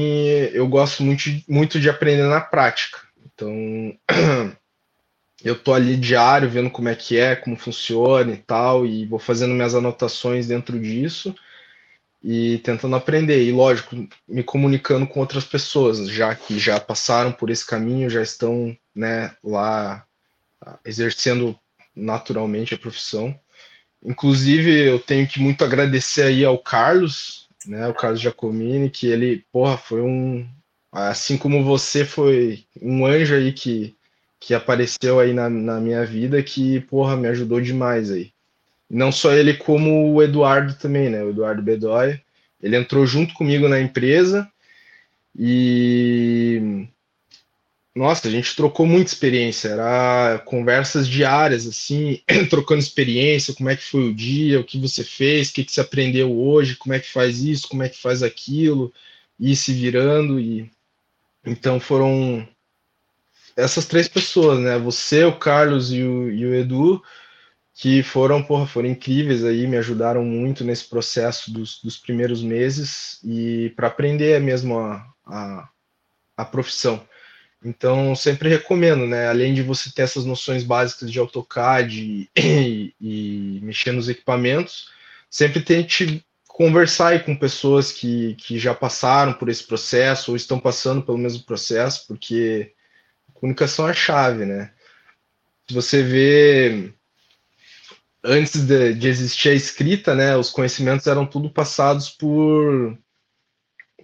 eu gosto muito, muito de aprender na prática. Então, eu tô ali diário vendo como é que é, como funciona e tal, e vou fazendo minhas anotações dentro disso. e tentando aprender. E lógico, me comunicando com outras pessoas, já que já passaram por esse caminho, já estão né, lá exercendo naturalmente a profissão. Inclusive, eu tenho que muito agradecer aí ao Carlos, né, o Carlos Giacomini, que ele, porra, foi um, assim como você foi um anjo aí que, que apareceu aí na, na minha vida, que, porra, me ajudou demais aí. Não só ele, como o Eduardo também, né? O Eduardo Bedoya. Ele entrou junto comigo na empresa e. Nossa, a gente trocou muita experiência, era conversas diárias, assim, trocando experiência, como é que foi o dia, o que você fez, o que, que você aprendeu hoje, como é que faz isso, como é que faz aquilo, e se virando, e então foram essas três pessoas, né? Você, o Carlos e o, e o Edu, que foram, porra, foram incríveis aí, me ajudaram muito nesse processo dos, dos primeiros meses e para aprender mesmo a, a, a, profissão. Então, sempre recomendo, né? Além de você ter essas noções básicas de AutoCAD e, e, mexer nos equipamentos, sempre tente conversar aí com pessoas que, que já passaram por esse processo ou estão passando pelo mesmo processo, porque comunicação é a chave, né? Se você vê antes de, de, existir a escrita, né, os conhecimentos eram tudo passados por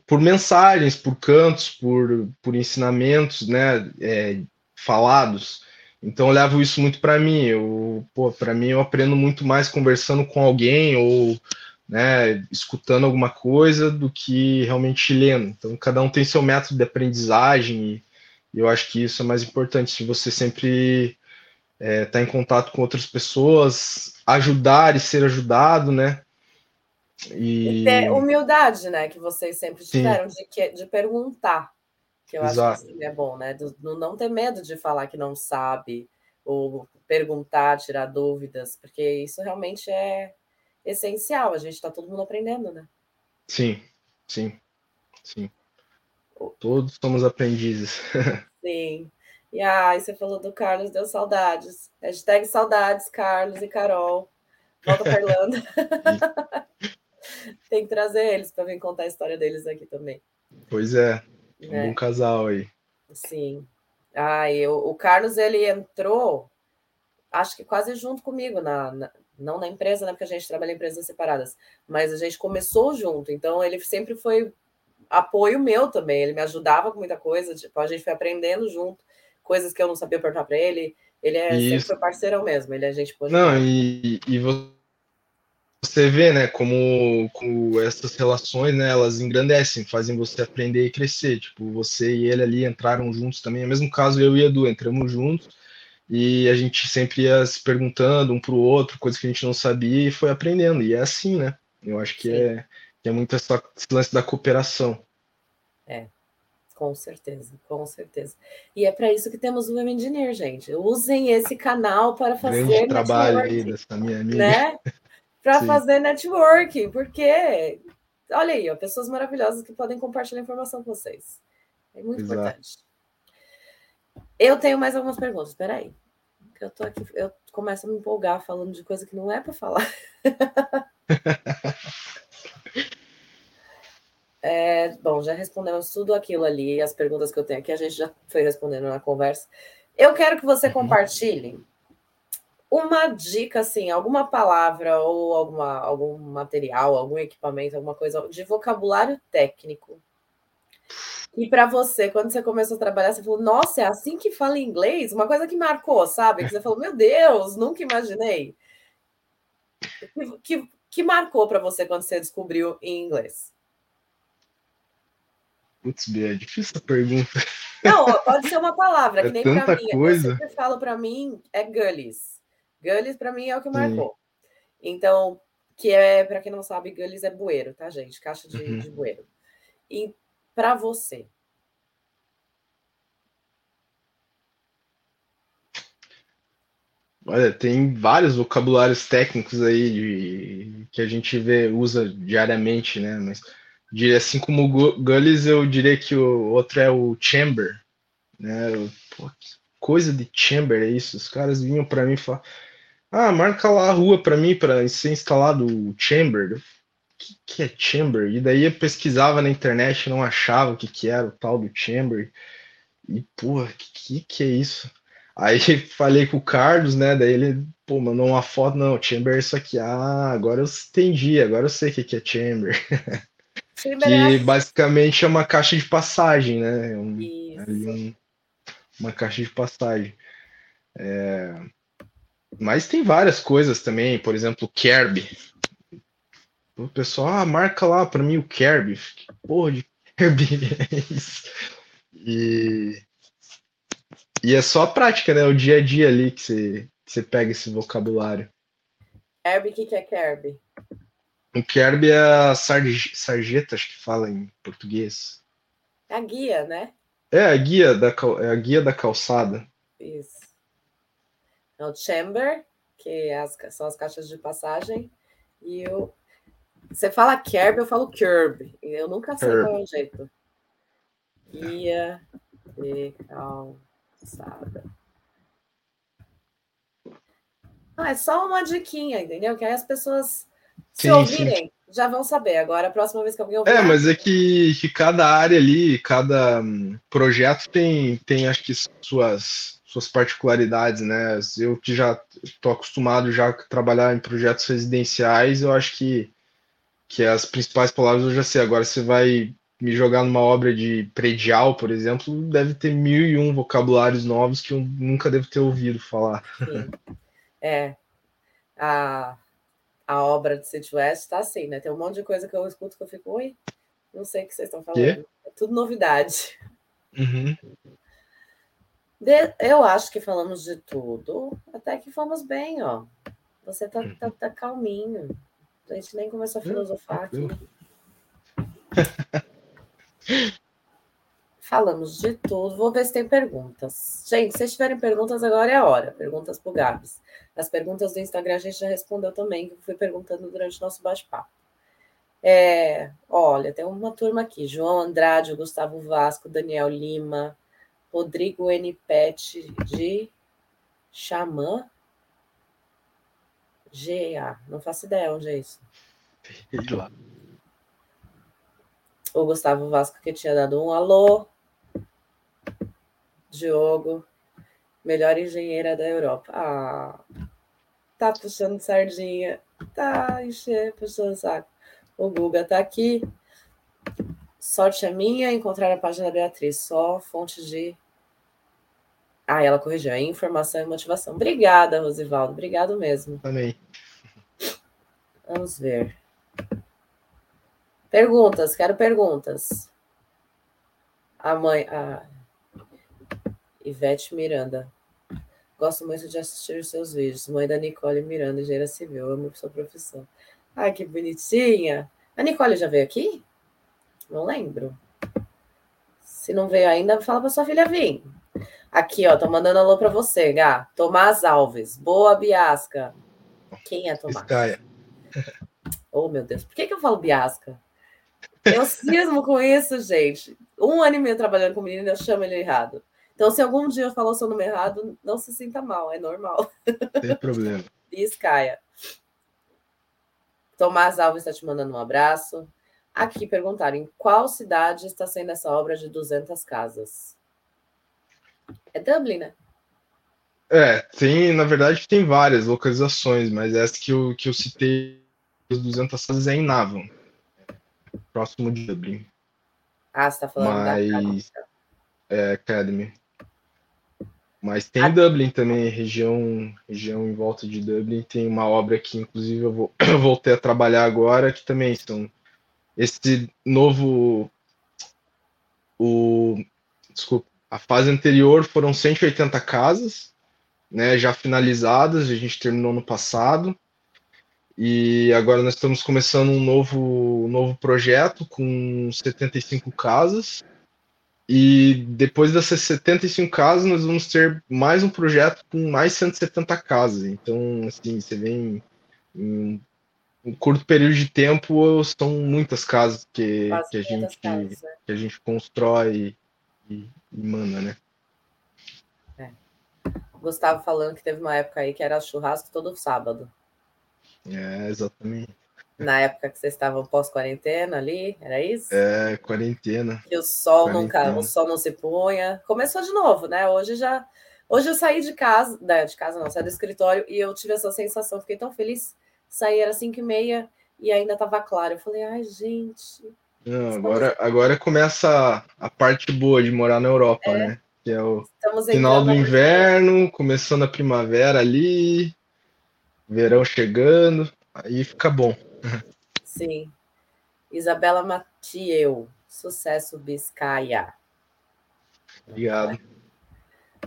por mensagens, por cantos, por, por ensinamentos, né, é, falados. Então eu levo isso muito para mim. Eu, para mim eu aprendo muito mais conversando com alguém ou né, escutando alguma coisa do que realmente lendo. Então cada um tem seu método de aprendizagem e eu acho que isso é mais importante. Se você sempre estar é, tá em contato com outras pessoas, ajudar e ser ajudado, né? E, e ter humildade, né? Que vocês sempre tiveram de, que, de perguntar. Que eu Exato. acho que assim é bom, né? Do, do não ter medo de falar que não sabe, ou perguntar, tirar dúvidas, porque isso realmente é essencial. A gente está todo mundo aprendendo, né? Sim, sim, sim. Todos somos aprendizes. Sim. E ai, você falou do Carlos, deu saudades. Hashtag saudades, Carlos e Carol. Volta para Irlanda. Tem que trazer eles para vir contar a história deles aqui também. Pois é, um é. bom casal aí. Sim. Ai, o, o, Carlos ele entrou, acho que quase junto comigo na, na, não na empresa, né? Porque a gente trabalha em empresas separadas, mas a gente começou junto. Então ele sempre foi apoio meu também. Ele me ajudava com muita coisa. Tipo, a gente foi aprendendo junto coisas que eu não sabia perguntar para ele. Ele é Isso. sempre foi parceirão mesmo, ele é gente boa. Não, e, e você vê, né, como, como essas relações, né, elas engrandecem, fazem você aprender e crescer. Tipo, você e ele ali entraram juntos também. É o mesmo caso eu e Edu, entramos juntos e a gente sempre ia se perguntando um para o outro, coisas que a gente não sabia e foi aprendendo. E é assim, né? Eu acho que, é, que é muito essa, esse lance da cooperação. É, com certeza, com certeza. E é para isso que temos o Women Engineer, gente. Usem esse canal para fazer Grande trabalho aí dessa minha amiga. Né? Para fazer networking, porque olha aí, ó, pessoas maravilhosas que podem compartilhar informação com vocês. É muito Exato. importante. Eu tenho mais algumas perguntas, espera aí. Eu tô aqui, eu começo a me empolgar falando de coisa que não é para falar. É, bom, já respondemos tudo aquilo ali, as perguntas que eu tenho aqui, a gente já foi respondendo na conversa. Eu quero que você uhum. compartilhe uma dica, assim, alguma palavra ou alguma, algum material, algum equipamento, alguma coisa de vocabulário técnico. E para você, quando você começou a trabalhar, você falou, nossa, é assim que fala inglês? Uma coisa que marcou, sabe? Que você falou, meu Deus, nunca imaginei. Que, que, que marcou para você quando você descobriu em inglês? Putz, Bia, é difícil a pergunta. Não, pode ser uma palavra, é que nem para mim. Coisa. Eu sempre falo para mim é Gullis. Gullis para mim é o que marcou. Sim. Então, que é, para quem não sabe, Gullis é bueiro, tá, gente? Caixa de, uhum. de bueiro. E para você? Olha, tem vários vocabulários técnicos aí de, que a gente vê, usa diariamente, né? Mas diria assim como o Gullis, eu diria que o outro é o Chamber, né? Pô, coisa de Chamber é isso? Os caras vinham para mim falavam, ah, marca lá a rua para mim para ser instalado o Chamber. que, que é chamber? E daí eu pesquisava na internet, não achava o que, que era o tal do chamber. E, porra, que, que que é isso? Aí falei com o Carlos, né? Daí ele, pô, mandou uma foto, não, chamber é isso aqui. Ah, agora eu entendi, agora eu sei o que, é chamber. chamber que é... basicamente é uma caixa de passagem, né? É um, um, uma caixa de passagem. É... Mas tem várias coisas também, por exemplo, o Kerb. O pessoal, ah, marca lá para mim o Kerb. Porra de Kerb é isso. E, e é só a prática, né? O dia a dia ali que você, que você pega esse vocabulário. Kerb, o que, que é Kerb? O Kerb é a sarjeta, acho que fala em português. É a guia, né? É a guia da, é a guia da calçada. Isso. É o chamber, que é as, são as caixas de passagem, e o. Você fala curb, eu falo curb. Eu nunca sei curb. qual é o jeito. Guia de calçada. Ah, é só uma diquinha, entendeu? Que aí as pessoas, se sim, ouvirem, sim. já vão saber. Agora, a próxima vez que alguém ouvir... É, mas é que, que cada área ali, cada hum, projeto tem, tem, acho que, suas suas particularidades, né? Eu que já estou acostumado já a trabalhar em projetos residenciais, eu acho que, que as principais palavras eu já sei. Agora você vai me jogar numa obra de predial, por exemplo, deve ter mil e um vocabulários novos que eu nunca devo ter ouvido falar. Sim. É. A, a obra de City West está assim, né? Tem um monte de coisa que eu escuto que eu fico, oi, não sei o que vocês estão falando. É tudo novidade. Uhum. De, eu acho que falamos de tudo, até que fomos bem, ó. Você tá, tá, tá calminho. A gente nem começou a filosofar aqui. Falamos de tudo. Vou ver se tem perguntas. Gente, se tiverem perguntas, agora é a hora. Perguntas pro Gabs. As perguntas do Instagram a gente já respondeu também, que eu fui perguntando durante o nosso bate-papo. É, olha, tem uma turma aqui: João Andrade, Gustavo Vasco, Daniel Lima, Rodrigo N. Pet de Xamã GA. Não faço ideia onde é isso. lá. O Gustavo Vasco que tinha dado um alô. Diogo, melhor engenheira da Europa. Ah, tá puxando sardinha. Tá encher, puxando saco. O Guga tá aqui. Sorte a minha encontrar a página da Beatriz. Só fonte de ah, ela corrigiu. É informação e motivação. Obrigada, Rosivaldo. Obrigado mesmo. Também. Vamos ver. Perguntas, quero perguntas. A mãe, a Ivete Miranda. Gosto muito de assistir os seus vídeos. Mãe da Nicole Miranda, engenheira civil. Amo sua profissão. Ai, que bonitinha. A Nicole já veio aqui? Não lembro. Se não veio ainda, fala para sua filha vir. Aqui, ó, tô mandando alô para você, Gá. Tomás Alves. Boa, Biasca. Quem é Tomás? Escaia. Oh, meu Deus. Por que, que eu falo Biasca? Eu cismo com isso, gente. Um ano e meio trabalhando com menino, eu chamo ele errado. Então, se algum dia eu falar o seu nome errado, não se sinta mal, é normal. Tem problema. Biscaia. Tomás Alves está te mandando um abraço. Aqui perguntaram: em qual cidade está sendo essa obra de 200 casas? É Dublin, né? É, tem, na verdade, tem várias localizações, mas essa que eu, que eu citei, as 200 casas, é em Navan, próximo de Dublin. Ah, você tá falando mas, da É, Academy. Mas tem ah. Dublin também, região, região em volta de Dublin. Tem uma obra que, inclusive, eu, vou, eu voltei a trabalhar agora, que também são esse novo. O, desculpa, a fase anterior foram 180 casas, né, já finalizadas, a gente terminou no passado. E agora nós estamos começando um novo, novo projeto com 75 casas. E depois dessas 75 casas, nós vamos ter mais um projeto com mais 170 casas. Então, assim, você vem em um curto período de tempo, são muitas casas que, que, a, gente, casas, né? que a gente constrói e, e manda, né? É. Gustavo falando que teve uma época aí que era churrasco todo sábado. É, exatamente. Na época que vocês estavam pós-quarentena ali, era isso? É, quarentena. Que o sol quarentena. nunca, o sol não se punha. Começou de novo, né? Hoje já. Hoje eu saí de casa, né, de casa não, saí do escritório e eu tive essa sensação, fiquei tão feliz. Saí era 5 e meia e ainda estava claro. Eu falei, ai, gente. Não, agora, agora começa a parte boa de morar na Europa, é. né? Que é o final do inverno, começando a primavera ali, verão chegando, aí fica bom. Sim. Isabela Matieu, sucesso Biscaia. Obrigado.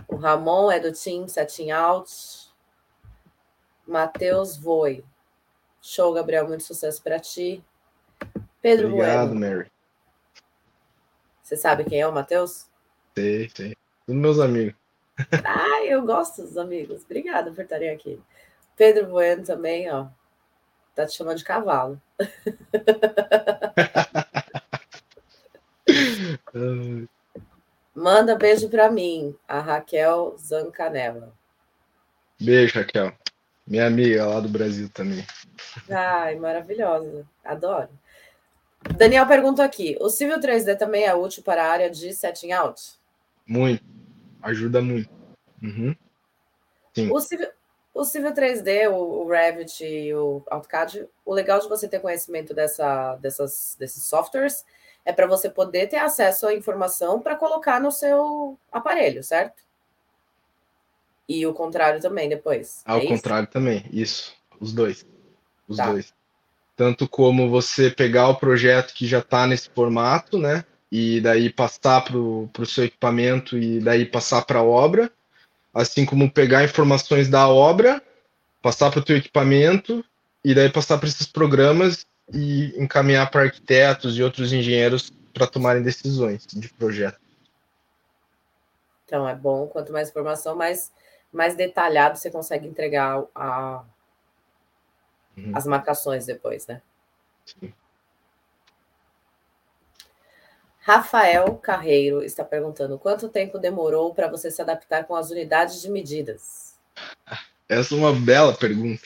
O Ramon é do time Setting Out. Matheus Voi. Show, Gabriel, muito sucesso para ti. Pedro Obrigado, bueno. Mary. Você sabe quem é o Matheus? Sei, sei. Todos meus amigos. Ah, eu gosto dos amigos. Obrigada por estarem aqui. Pedro Bueno também, ó. Tá te chamando de cavalo. Manda beijo para mim, a Raquel Zancanella. Beijo, Raquel. Minha amiga lá do Brasil também. Ai, maravilhosa. Adoro. Daniel pergunta aqui: o Civil 3D também é útil para a área de setting out? Muito. Ajuda muito. Uhum. Sim. O Civil, o Civil 3D, o, Revit e o AutoCAD, o legal de você ter conhecimento dessa, dessas, desses softwares é para você poder ter acesso à informação para colocar no seu aparelho, certo? E o contrário também depois. Ao é contrário também, isso. Os dois. Os tá. dois. Tanto como você pegar o projeto que já está nesse formato, né? E daí passar para o seu equipamento e daí passar para a obra assim como pegar informações da obra, passar para o teu equipamento e daí passar para esses programas e encaminhar para arquitetos e outros engenheiros para tomarem decisões de projeto. Então é bom, quanto mais informação, mais, mais detalhado você consegue entregar a, uhum. as marcações depois, né? Sim. Rafael Carreiro está perguntando: quanto tempo demorou para você se adaptar com as unidades de medidas? Essa é uma bela pergunta.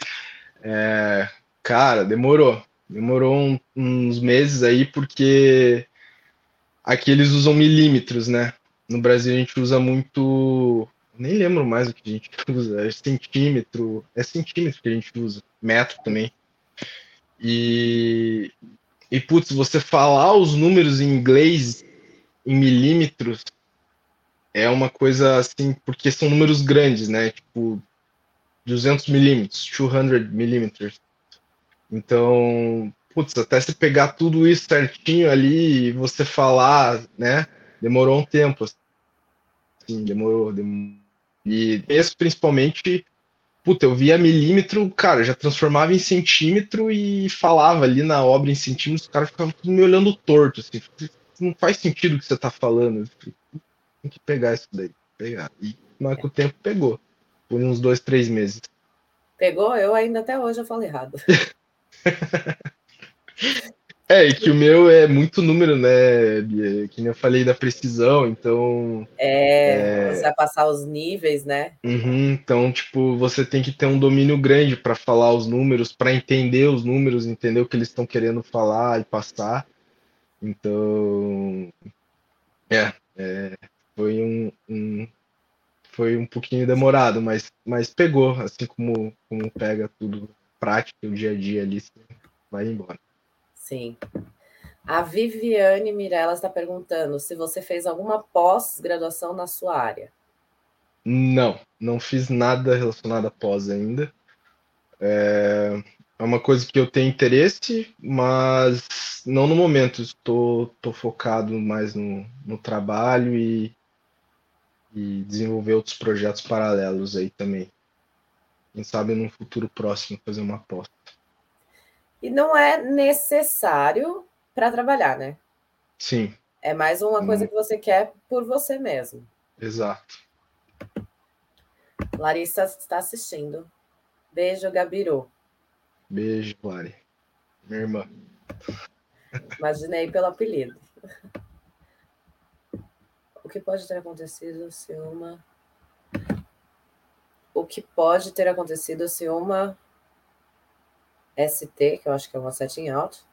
É, cara, demorou. Demorou um, uns meses aí, porque aqui eles usam milímetros, né? No Brasil a gente usa muito. Nem lembro mais o que a gente usa. É centímetro. É centímetro que a gente usa. Metro também. E e, putz, você falar os números em inglês em milímetros é uma coisa assim, porque são números grandes, né? Tipo, 200 milímetros, 200 milímetros. Então, putz, até você pegar tudo isso certinho ali e você falar, né? Demorou um tempo. Assim, demorou, demorou. E esse principalmente puta, eu via milímetro, cara, já transformava em centímetro e falava ali na obra em centímetros, os caras ficavam me olhando torto, assim, não faz sentido o que você tá falando. Tem que pegar isso daí, pegar. E mas com o tempo pegou. Por uns dois, três meses. Pegou? Eu ainda até hoje eu falo errado. É, e que o meu é muito número, né, Bia? Que nem eu falei da precisão, então. É, é... você vai passar os níveis, né? Uhum, então, tipo, você tem que ter um domínio grande para falar os números, para entender os números, entender o que eles estão querendo falar e passar. Então. É, é foi um, um, foi um pouquinho demorado, mas, mas pegou, assim como, como pega tudo prático, o dia a dia ali, vai embora. Sim. A Viviane Mirella está perguntando se você fez alguma pós-graduação na sua área. Não, não fiz nada relacionado a pós ainda. É, é uma coisa que eu tenho interesse, mas não no momento. Estou, focado mais no, no trabalho e, e desenvolver outros projetos paralelos aí também. Quem sabe no futuro próximo fazer uma pós. E não é necessário para trabalhar, né? Sim. É mais uma coisa hum. que você quer por você mesmo. Exato. Larissa está assistindo. Beijo, Gabiru. Beijo, Lari. Minha irmã. Imaginei pelo apelido. O que pode ter acontecido se uma. O que pode ter acontecido se uma ST, que eu acho que é uma setting out,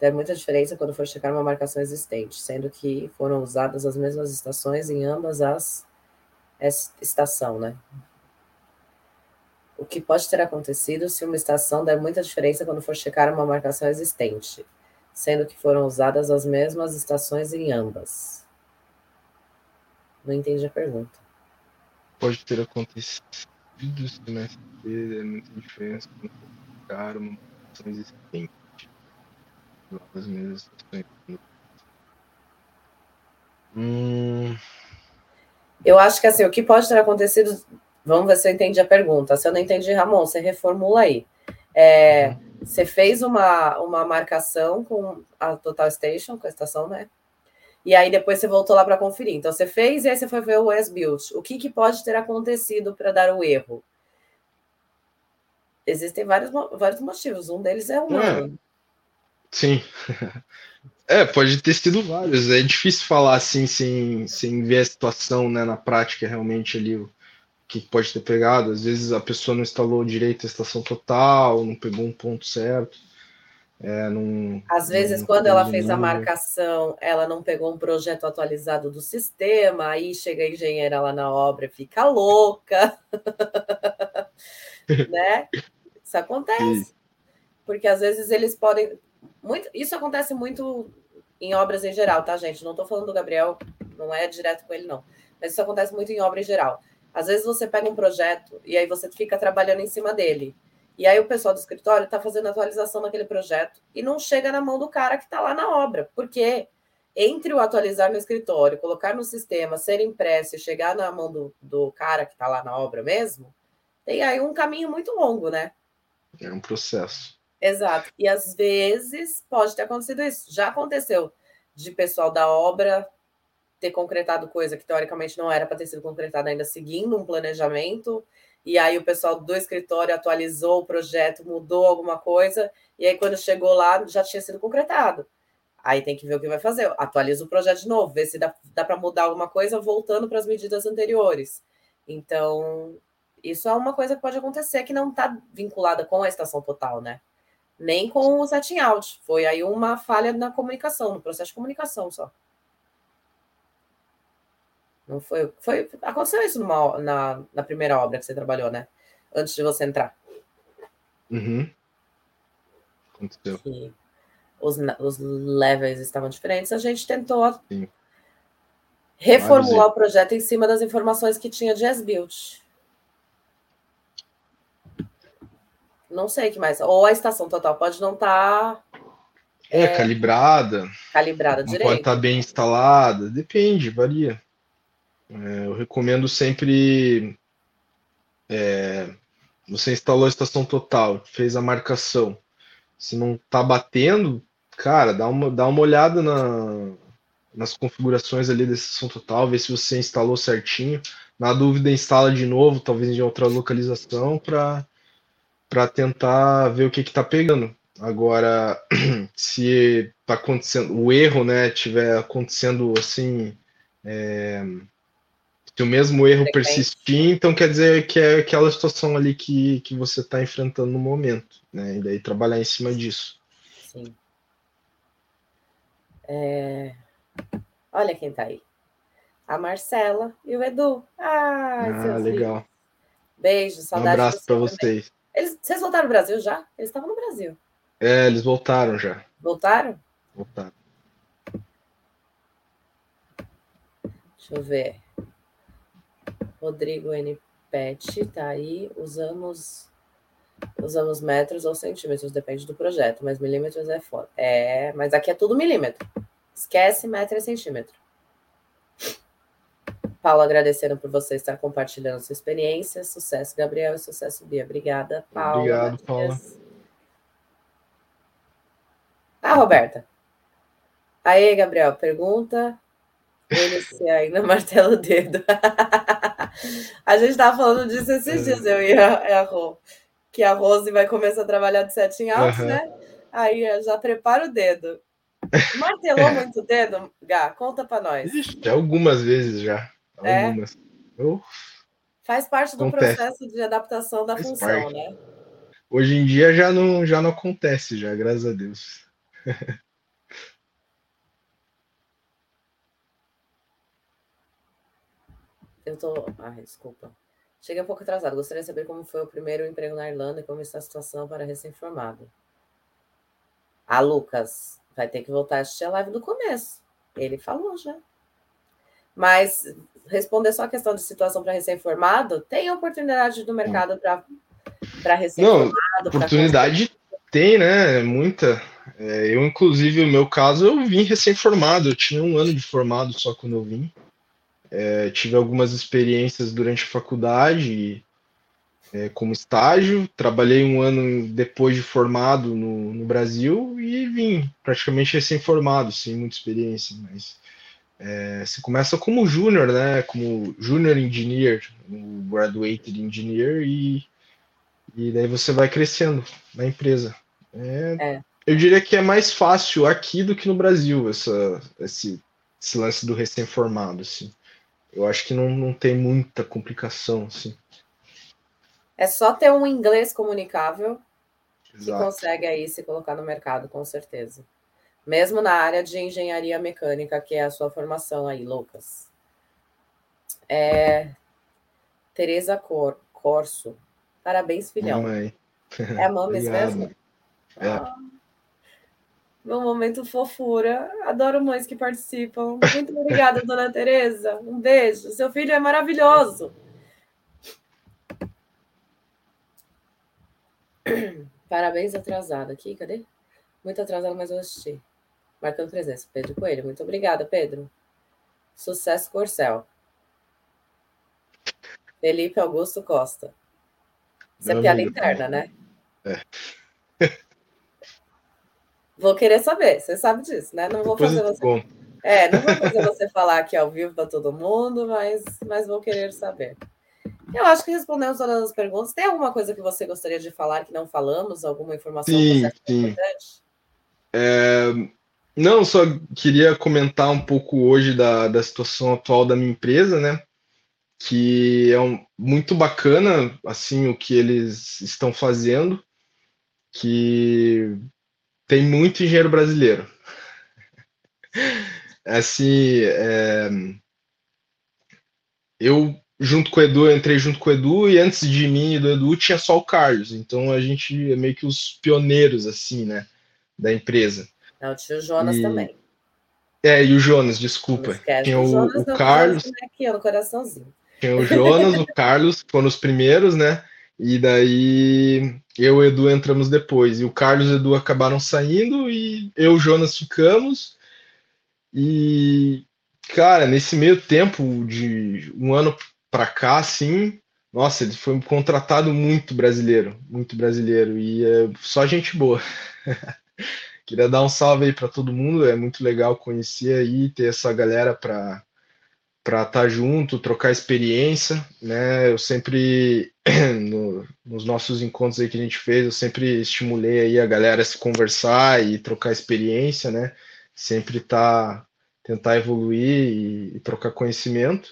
der muita diferença quando for checar uma marcação existente, sendo que foram usadas as mesmas estações em ambas as estação, né? O que pode ter acontecido se uma estação der muita diferença quando for checar uma marcação existente, sendo que foram usadas as mesmas estações em ambas? Não entendi a pergunta. Pode ter acontecido se uma der muita diferença quando for uma existente. As mesmas estações. Hum... Eu acho que assim, o que pode ter acontecido Vamos ver se eu entendi a pergunta. Se eu não entendi, Ramon, você reformula aí. É, você fez uma, uma marcação com a Total Station, com a estação, né? E aí depois você voltou lá para conferir. Então você fez e aí você foi ver o S-Build. O que, que pode ter acontecido para dar o erro? Existem vários, vários motivos. Um deles é humano. É, sim. É, pode ter sido vários. É difícil falar assim sem, sem ver a situação né, na prática realmente ali que pode ter pegado. Às vezes a pessoa não instalou direito a estação total, não pegou um ponto certo. É, não, Às vezes, não quando ela fez a marcação, ela não pegou um projeto atualizado do sistema, aí chega a engenheira lá na obra e fica louca. né? Isso acontece. Sim. Porque às vezes eles podem. Muito, isso acontece muito em obras em geral, tá, gente? Não estou falando do Gabriel, não é direto com ele, não. Mas isso acontece muito em obra em geral. Às vezes você pega um projeto e aí você fica trabalhando em cima dele. E aí o pessoal do escritório está fazendo atualização naquele projeto e não chega na mão do cara que está lá na obra. Porque entre o atualizar no escritório, colocar no sistema, ser impresso e chegar na mão do, do cara que está lá na obra mesmo, tem aí um caminho muito longo, né? É um processo. Exato. E às vezes pode ter acontecido isso. Já aconteceu de pessoal da obra ter concretado coisa que teoricamente não era para ter sido concretada ainda seguindo um planejamento, e aí o pessoal do escritório atualizou o projeto, mudou alguma coisa, e aí quando chegou lá já tinha sido concretado. Aí tem que ver o que vai fazer. Atualiza o projeto de novo, ver se dá, dá para mudar alguma coisa voltando para as medidas anteriores. Então, isso é uma coisa que pode acontecer que não está vinculada com a estação total, né? Nem com o setting out. Foi aí uma falha na comunicação, no processo de comunicação só. Não foi, foi. Aconteceu isso numa, na, na primeira obra que você trabalhou, né? Antes de você entrar. Uhum. Aconteceu. Que os, os levels estavam diferentes. A gente tentou Sim. reformular o projeto em cima das informações que tinha de S-Build. Não sei o que mais. Ou a estação total pode não estar. Tá, é, é, calibrada. Calibrada direito. Pode estar tá bem instalada. Depende, varia. É, eu recomendo sempre. É, você instalou a estação total, fez a marcação. Se não está batendo, cara, dá uma, dá uma olhada na, nas configurações ali da estação total, ver se você instalou certinho. Na dúvida, instala de novo, talvez em outra localização, para tentar ver o que está pegando. Agora, se está acontecendo, o erro, né, tiver acontecendo assim, é, se o mesmo erro persistir, então quer dizer que é aquela situação ali que, que você está enfrentando no momento, né? E daí trabalhar em cima disso. Sim. É... Olha quem tá aí. A Marcela e o Edu. Ah, ah legal. Filhos. Beijo, saudade. Um abraço para vocês. Eles, vocês voltaram no Brasil já? Eles estavam no Brasil. É, eles voltaram já. Voltaram? Voltaram. Deixa eu ver. Rodrigo N. Pet, tá aí. Usamos usamos metros ou centímetros, depende do projeto, mas milímetros é foda. É, mas aqui é tudo milímetro. Esquece metro e centímetro. Paulo, agradecendo por você estar compartilhando sua experiência. Sucesso, Gabriel, e sucesso, Bia. Obrigada, Paulo. Obrigado, Paula. Ah, Roberta. Aí, Gabriel, pergunta. Ele se ainda martela o dedo. a gente estava falando disso esses dias, eu e a, a Rô. Que a Rose vai começar a trabalhar de sete em alto, uhum. né? Aí já prepara o dedo. Martelou muito o dedo, Gá? Conta para nós. Ixi, algumas vezes já. É? Algumas. É? Faz parte do Acontece. processo de adaptação da Faz função, parte. né? hoje em dia já não, já não acontece, já, graças a Deus. Eu tô. Ai, desculpa. Cheguei um pouco atrasado. Gostaria de saber como foi o primeiro emprego na Irlanda e como está a situação para recém-formado. Ah, Lucas, vai ter que voltar a assistir a live do começo. Ele falou já. Mas responder só a questão de situação para recém-formado, tem oportunidade do mercado para recém-formado? Oportunidade tem, né? Muita. É, eu, inclusive, no meu caso, eu vim recém-formado. Eu tinha um ano de formado só quando eu vim. É, tive algumas experiências durante a faculdade é, como estágio, trabalhei um ano depois de formado no, no Brasil e vim praticamente recém-formado, sem muita experiência, mas é, você começa como júnior, né, como junior engineer, graduated engineer e, e daí você vai crescendo na empresa. É, é. Eu diria que é mais fácil aqui do que no Brasil essa, esse, esse lance do recém-formado, assim. Eu acho que não, não tem muita complicação, assim. É só ter um inglês comunicável Exato. que consegue aí se colocar no mercado, com certeza. Mesmo na área de engenharia mecânica, que é a sua formação aí, Lucas. É... Tereza Cor... Corso. Parabéns, filhão. Mamãe. É a Mames mesmo? É. Ah. Meu momento fofura. Adoro mães que participam. Muito obrigada, dona Tereza. Um beijo. Seu filho é maravilhoso. Parabéns atrasado aqui, cadê? Muito atrasado, mas eu assisti. Marcando presença. Pedro Coelho. Muito obrigada, Pedro. Sucesso Corcel. Felipe Augusto Costa. Isso é piada interna, né? É. Vou querer saber, você sabe disso, né? Não vou fazer você. É, não vou fazer você falar aqui ao vivo para todo mundo, mas, mas vou querer saber. Eu acho que respondemos todas as perguntas. Tem alguma coisa que você gostaria de falar que não falamos? Alguma informação sim, sim. importante? É, não, só queria comentar um pouco hoje da, da situação atual da minha empresa, né? Que é um, muito bacana, assim, o que eles estão fazendo, que tem muito engenheiro brasileiro. assim, é, eu junto com o Edu, eu entrei junto com o Edu e antes de mim e do Edu tinha só o Carlos. Então a gente é meio que os pioneiros assim, né, da empresa. Tinha o Jonas e... também. É, e o Jonas, desculpa. Tinha o, o, o Carlos. Aqui, no coraçãozinho. Tinha o Jonas, o Carlos, foram os primeiros, né? E daí eu e o Edu entramos depois. E o Carlos e o Edu acabaram saindo e eu e o Jonas ficamos. E, cara, nesse meio tempo de um ano para cá, assim, nossa, ele foi contratado muito brasileiro, muito brasileiro. E é só gente boa. Queria dar um salve aí para todo mundo. É muito legal conhecer aí, ter essa galera para para estar tá junto, trocar experiência, né? Eu sempre no, nos nossos encontros aí que a gente fez, eu sempre estimulei aí a galera a se conversar e trocar experiência, né? Sempre tá tentar evoluir e, e trocar conhecimento.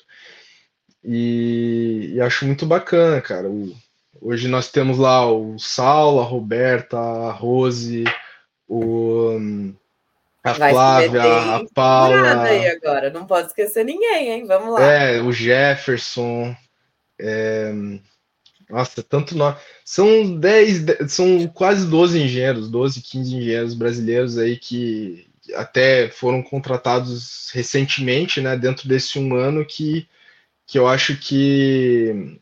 E, e, acho muito bacana, cara. O, hoje nós temos lá o Saulo, a Roberta, a Rose, o a Vai Flávia, a Paula. Aí agora, não pode esquecer ninguém, hein? Vamos lá. É, o Jefferson. É... Nossa, tanto nós. São 10, são quase 12 engenheiros, 12, 15 engenheiros brasileiros aí que até foram contratados recentemente, né, dentro desse um ano, que, que eu acho que,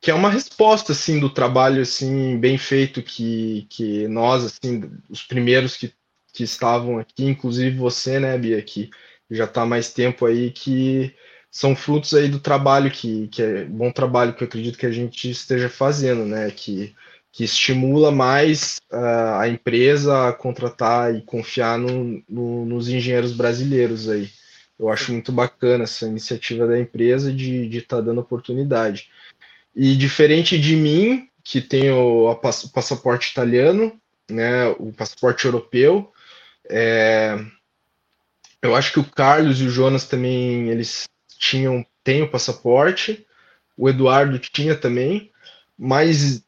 que é uma resposta, assim, do trabalho, assim, bem feito que, que nós, assim, os primeiros que que estavam aqui, inclusive você, né, Bia, que já está mais tempo aí, que são frutos aí do trabalho que, que é bom trabalho que eu acredito que a gente esteja fazendo, né, que, que estimula mais uh, a empresa a contratar e confiar no, no, nos engenheiros brasileiros aí. Eu acho muito bacana essa iniciativa da empresa de estar tá dando oportunidade. E diferente de mim, que tenho o passaporte italiano, né, o passaporte europeu, é, eu acho que o Carlos e o Jonas também eles tinham têm o passaporte, o Eduardo tinha também, mas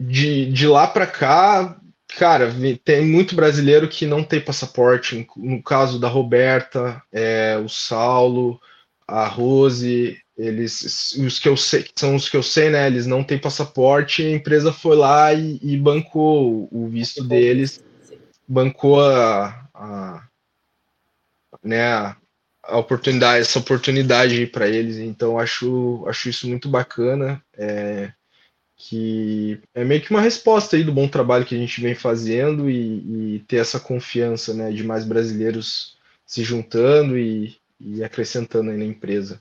de, de lá para cá, cara, tem muito brasileiro que não tem passaporte. No caso da Roberta, é, o Saulo, a Rose, eles, os que eu sei, são os que eu sei, né? Eles não têm passaporte. A empresa foi lá e, e bancou o visto deles, bancou a, a né, a oportunidade, essa oportunidade para eles. Então acho, acho isso muito bacana. É, que é meio que uma resposta aí do bom trabalho que a gente vem fazendo e, e ter essa confiança né, de mais brasileiros se juntando e, e acrescentando aí na empresa.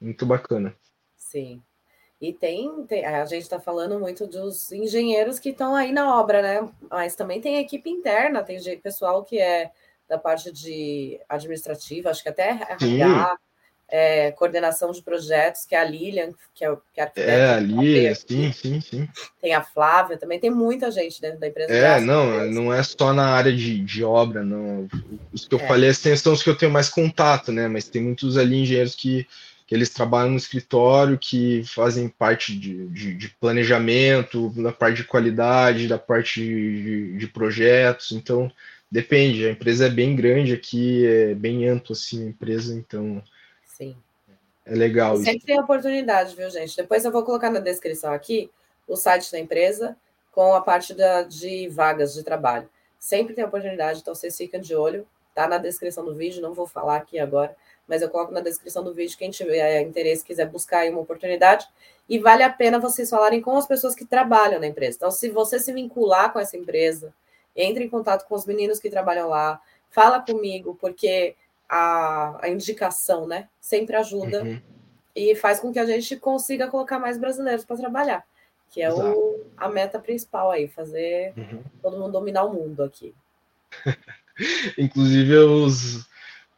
Muito bacana. Sim. E tem, tem a gente está falando muito dos engenheiros que estão aí na obra, né? Mas também tem equipe interna, tem pessoal que é da parte de administrativa, acho que até RH, é, coordenação de projetos, que é a Lilian, que é, que é arquiteta. É, a Lilian, sim, sim, sim. Tem a Flávia, também tem muita gente dentro da empresa. É, não, não é só na área de, de obra, não. Os que eu é. falei assim, são os que eu tenho mais contato, né? Mas tem muitos ali engenheiros que, que eles trabalham no escritório, que fazem parte de, de, de planejamento, da parte de qualidade, da parte de, de projetos, então depende, a empresa é bem grande aqui, é bem ampla assim a empresa, então Sim. É legal. Sempre isso. tem oportunidade, viu, gente? Depois eu vou colocar na descrição aqui o site da empresa com a parte da, de vagas de trabalho. Sempre tem oportunidade, então vocês ficam de olho. Tá na descrição do vídeo, não vou falar aqui agora, mas eu coloco na descrição do vídeo quem tiver interesse, quiser buscar aí uma oportunidade. E vale a pena vocês falarem com as pessoas que trabalham na empresa. Então, se você se vincular com essa empresa, entre em contato com os meninos que trabalham lá, fala comigo, porque a, a indicação, né? Sempre ajuda uhum. e faz com que a gente consiga colocar mais brasileiros para trabalhar, que é o, a meta principal aí, fazer uhum. todo mundo dominar o mundo aqui. Inclusive os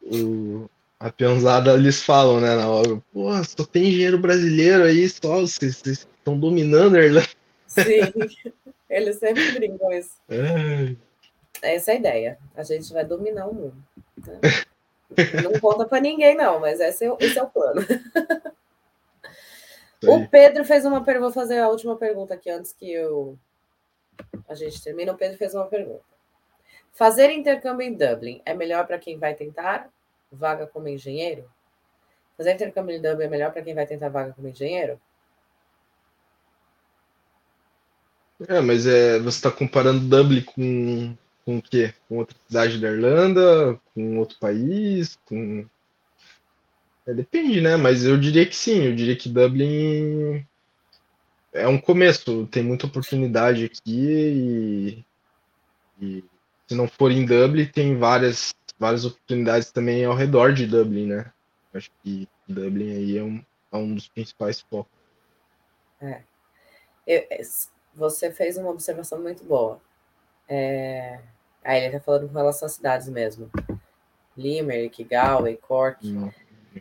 o, a peãozada eles falam, né, na hora, pô, só tem engenheiro brasileiro aí, só vocês, estão dominando a Irlanda. Sim, eles sempre brincam isso. É. Essa é a ideia. A gente vai dominar o mundo. Né? Não conta para ninguém, não, mas esse é, esse é o plano. o Pedro fez uma pergunta. Vou fazer a última pergunta aqui antes que eu a gente termine. O Pedro fez uma pergunta. Fazer intercâmbio em Dublin é melhor para quem vai tentar vaga como engenheiro? Fazer intercâmbio em Dublin é melhor para quem vai tentar vaga como engenheiro? É, mas é, você está comparando Dublin com com o quê? Com outra cidade da Irlanda? Com outro país? Com... É, depende, né? Mas eu diria que sim. Eu diria que Dublin é um começo. Tem muita oportunidade aqui e, e se não for em Dublin, tem várias, várias oportunidades também ao redor de Dublin, né? Acho que Dublin aí é um, é um dos principais focos. É. Eu, você fez uma observação muito boa. É... Aí ele está falando com relação às cidades mesmo. Limerick, Galway, Cork. Hum.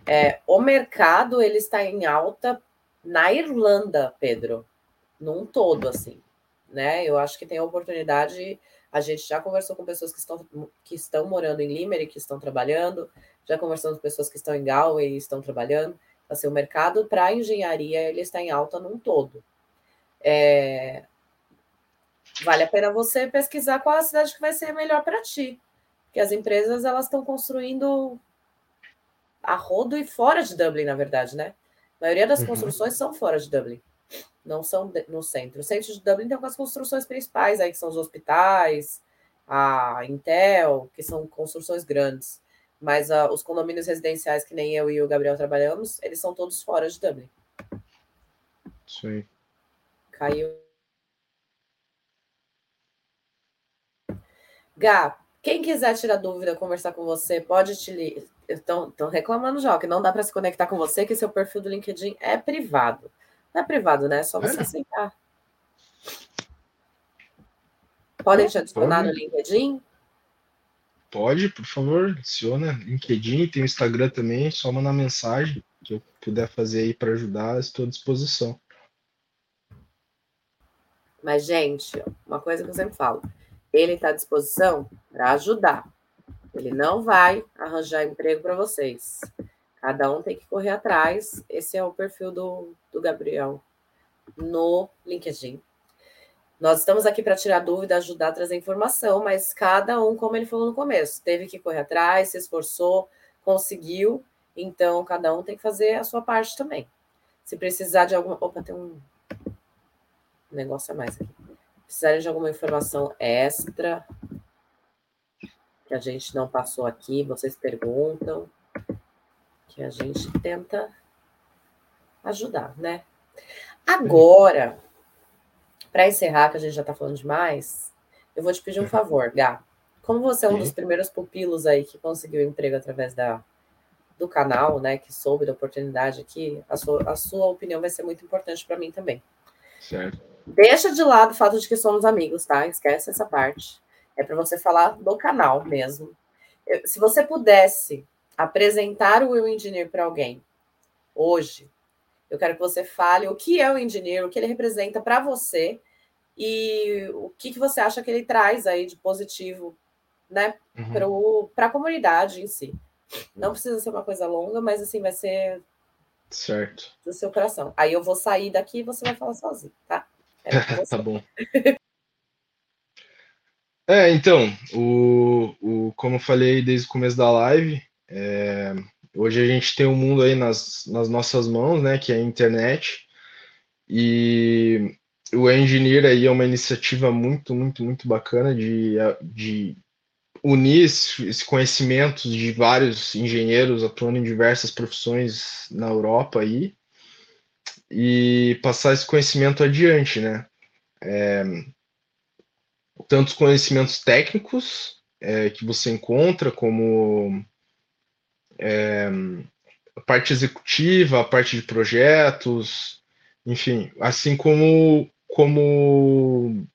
É, o mercado ele está em alta na Irlanda, Pedro, num todo assim, né? Eu acho que tem a oportunidade. A gente já conversou com pessoas que estão, que estão morando em Limerick, que estão trabalhando, já conversamos com pessoas que estão em Galway e estão trabalhando. Assim, o mercado para engenharia ele está em alta num todo. É, vale a pena você pesquisar qual a cidade que vai ser melhor para ti. Porque as empresas elas estão construindo a rodo e fora de Dublin, na verdade, né? A maioria das uhum. construções são fora de Dublin, não são no centro. O centro de Dublin tem algumas construções principais aí, que são os hospitais, a Intel, que são construções grandes. Mas uh, os condomínios residenciais, que nem eu e o Gabriel trabalhamos, eles são todos fora de Dublin. Sim. Caiu Gá, quem quiser tirar dúvida, conversar com você, pode te. Estão reclamando já, que não dá para se conectar com você, que seu perfil do LinkedIn é privado. Não é privado, né? É só você é. aceitar. Podem te adicionar no LinkedIn? Pode, por favor, adiciona. LinkedIn, tem o Instagram também, só mandar mensagem que eu puder fazer aí para ajudar, estou à disposição. Mas, gente, uma coisa que eu sempre falo: ele está à disposição para ajudar. Ele não vai arranjar emprego para vocês. Cada um tem que correr atrás. Esse é o perfil do, do Gabriel no LinkedIn. Nós estamos aqui para tirar dúvida, ajudar a trazer informação, mas cada um, como ele falou no começo, teve que correr atrás, se esforçou, conseguiu, então cada um tem que fazer a sua parte também. Se precisar de alguma. Opa, tem um negócio a mais aqui. Precisarem de alguma informação extra que a gente não passou aqui, vocês perguntam, que a gente tenta ajudar, né? Agora, para encerrar, que a gente já está falando demais, eu vou te pedir um favor, Gá. Como você é um dos primeiros pupilos aí que conseguiu emprego através da, do canal, né, que soube da oportunidade aqui, a sua, a sua opinião vai ser muito importante para mim também. Certo. Deixa de lado o fato de que somos amigos, tá? Esquece essa parte. É para você falar do canal mesmo. Eu, se você pudesse apresentar o Will Engineer para alguém hoje, eu quero que você fale o que é o Engineer, o que ele representa para você e o que, que você acha que ele traz aí de positivo, né, uhum. para a comunidade em si. Não precisa ser uma coisa longa, mas assim vai ser certo do seu coração. Aí eu vou sair daqui e você vai falar sozinho, tá? É tá bom. É, então, o, o, como eu falei desde o começo da live, é, hoje a gente tem o um mundo aí nas, nas nossas mãos, né, que é a internet, e o Engineer aí é uma iniciativa muito, muito, muito bacana de, de unir esse conhecimento de vários engenheiros atuando em diversas profissões na Europa aí, e passar esse conhecimento adiante, né? É, tantos conhecimentos técnicos é, que você encontra, como é, a parte executiva, a parte de projetos, enfim, assim como, como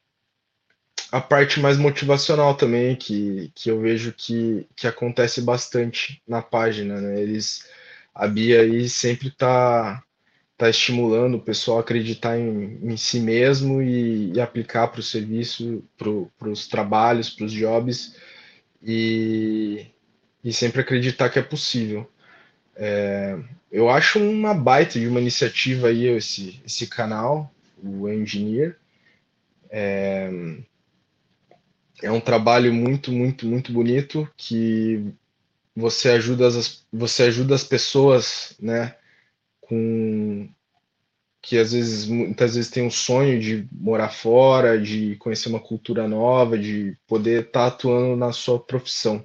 a parte mais motivacional também, que, que eu vejo que, que acontece bastante na página, né? Eles, a Bia aí sempre está tá estimulando o pessoal a acreditar em, em si mesmo e, e aplicar para o serviço, para os trabalhos, para os jobs e, e sempre acreditar que é possível. É, eu acho uma baita de uma iniciativa aí esse, esse canal, o Engineer. É, é um trabalho muito, muito, muito bonito que você ajuda as, você ajuda as pessoas, né, com que às vezes muitas vezes tem um sonho de morar fora, de conhecer uma cultura nova, de poder estar tá atuando na sua profissão.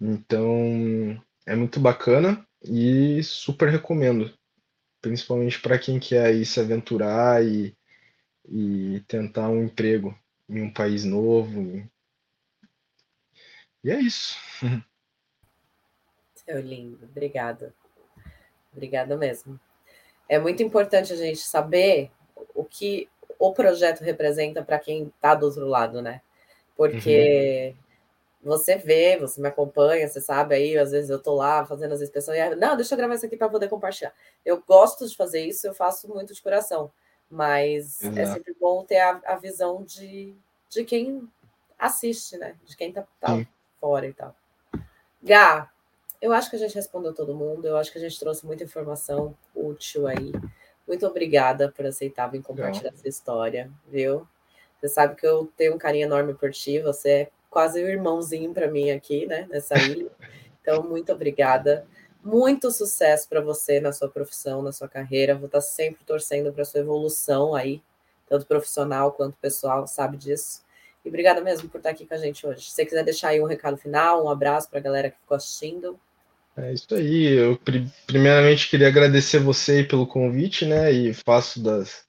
Então, é muito bacana e super recomendo, principalmente para quem quer aí se aventurar e, e tentar um emprego em um país novo. E é isso. Seu lindo, obrigada. Obrigada mesmo. É muito importante a gente saber o que o projeto representa para quem está do outro lado, né? Porque uhum. Você vê, você me acompanha, você sabe aí, às vezes eu estou lá fazendo as inspeções, e, não, deixa eu gravar isso aqui para poder compartilhar. Eu gosto de fazer isso, eu faço muito de coração, mas é Exato. é sempre bom ter a, a, visão de, de quem assiste, né? De quem está tá fora e tal. Gá, eu acho que a gente respondeu todo mundo, eu acho que a gente trouxe muita informação útil aí. Muito obrigada por aceitar vir compartilhar essa história, viu? Você sabe que eu tenho um carinho enorme por ti, você é quase um irmãozinho para mim aqui, né, nessa ilha. Então, muito obrigada. Muito sucesso para você na sua profissão, na sua carreira. Vou estar sempre torcendo para sua evolução aí, tanto profissional quanto pessoal, sabe disso. E obrigada mesmo por estar aqui com a gente hoje. Se você quiser deixar aí um recado final, um abraço para a galera que ficou assistindo. É isso aí. Eu primeiramente queria agradecer você pelo convite, né? E faço das,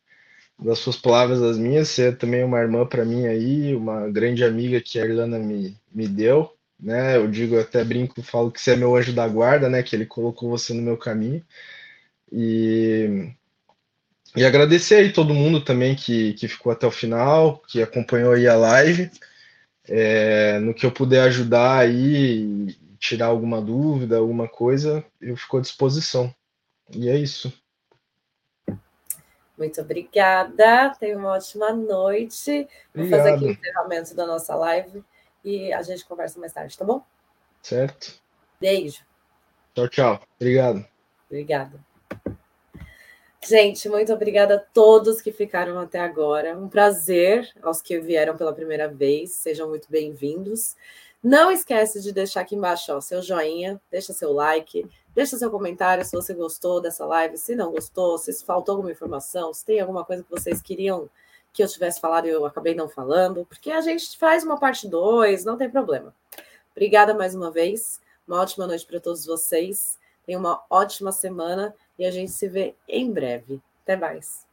das suas palavras as minhas. Você é também uma irmã para mim aí, uma grande amiga que a Irlanda me, me deu, né? Eu digo, eu até brinco, falo que você é meu anjo da guarda, né? Que ele colocou você no meu caminho. E, e agradecer aí todo mundo também que, que ficou até o final, que acompanhou aí a live. É, no que eu puder ajudar aí tirar alguma dúvida, alguma coisa, eu fico à disposição. E é isso. Muito obrigada. Tenha uma ótima noite. Vou Obrigado. fazer aqui o encerramento da nossa live e a gente conversa mais tarde, tá bom? Certo. Beijo. Tchau, tchau. Obrigado. Obrigada. Gente, muito obrigada a todos que ficaram até agora. Um prazer aos que vieram pela primeira vez. Sejam muito bem-vindos. Não esquece de deixar aqui embaixo ó, seu joinha, deixa seu like, deixa seu comentário se você gostou dessa live, se não gostou, se faltou alguma informação, se tem alguma coisa que vocês queriam que eu tivesse falado e eu acabei não falando, porque a gente faz uma parte 2, não tem problema. Obrigada mais uma vez. Uma ótima noite para todos vocês. Tenham uma ótima semana e a gente se vê em breve. Até mais.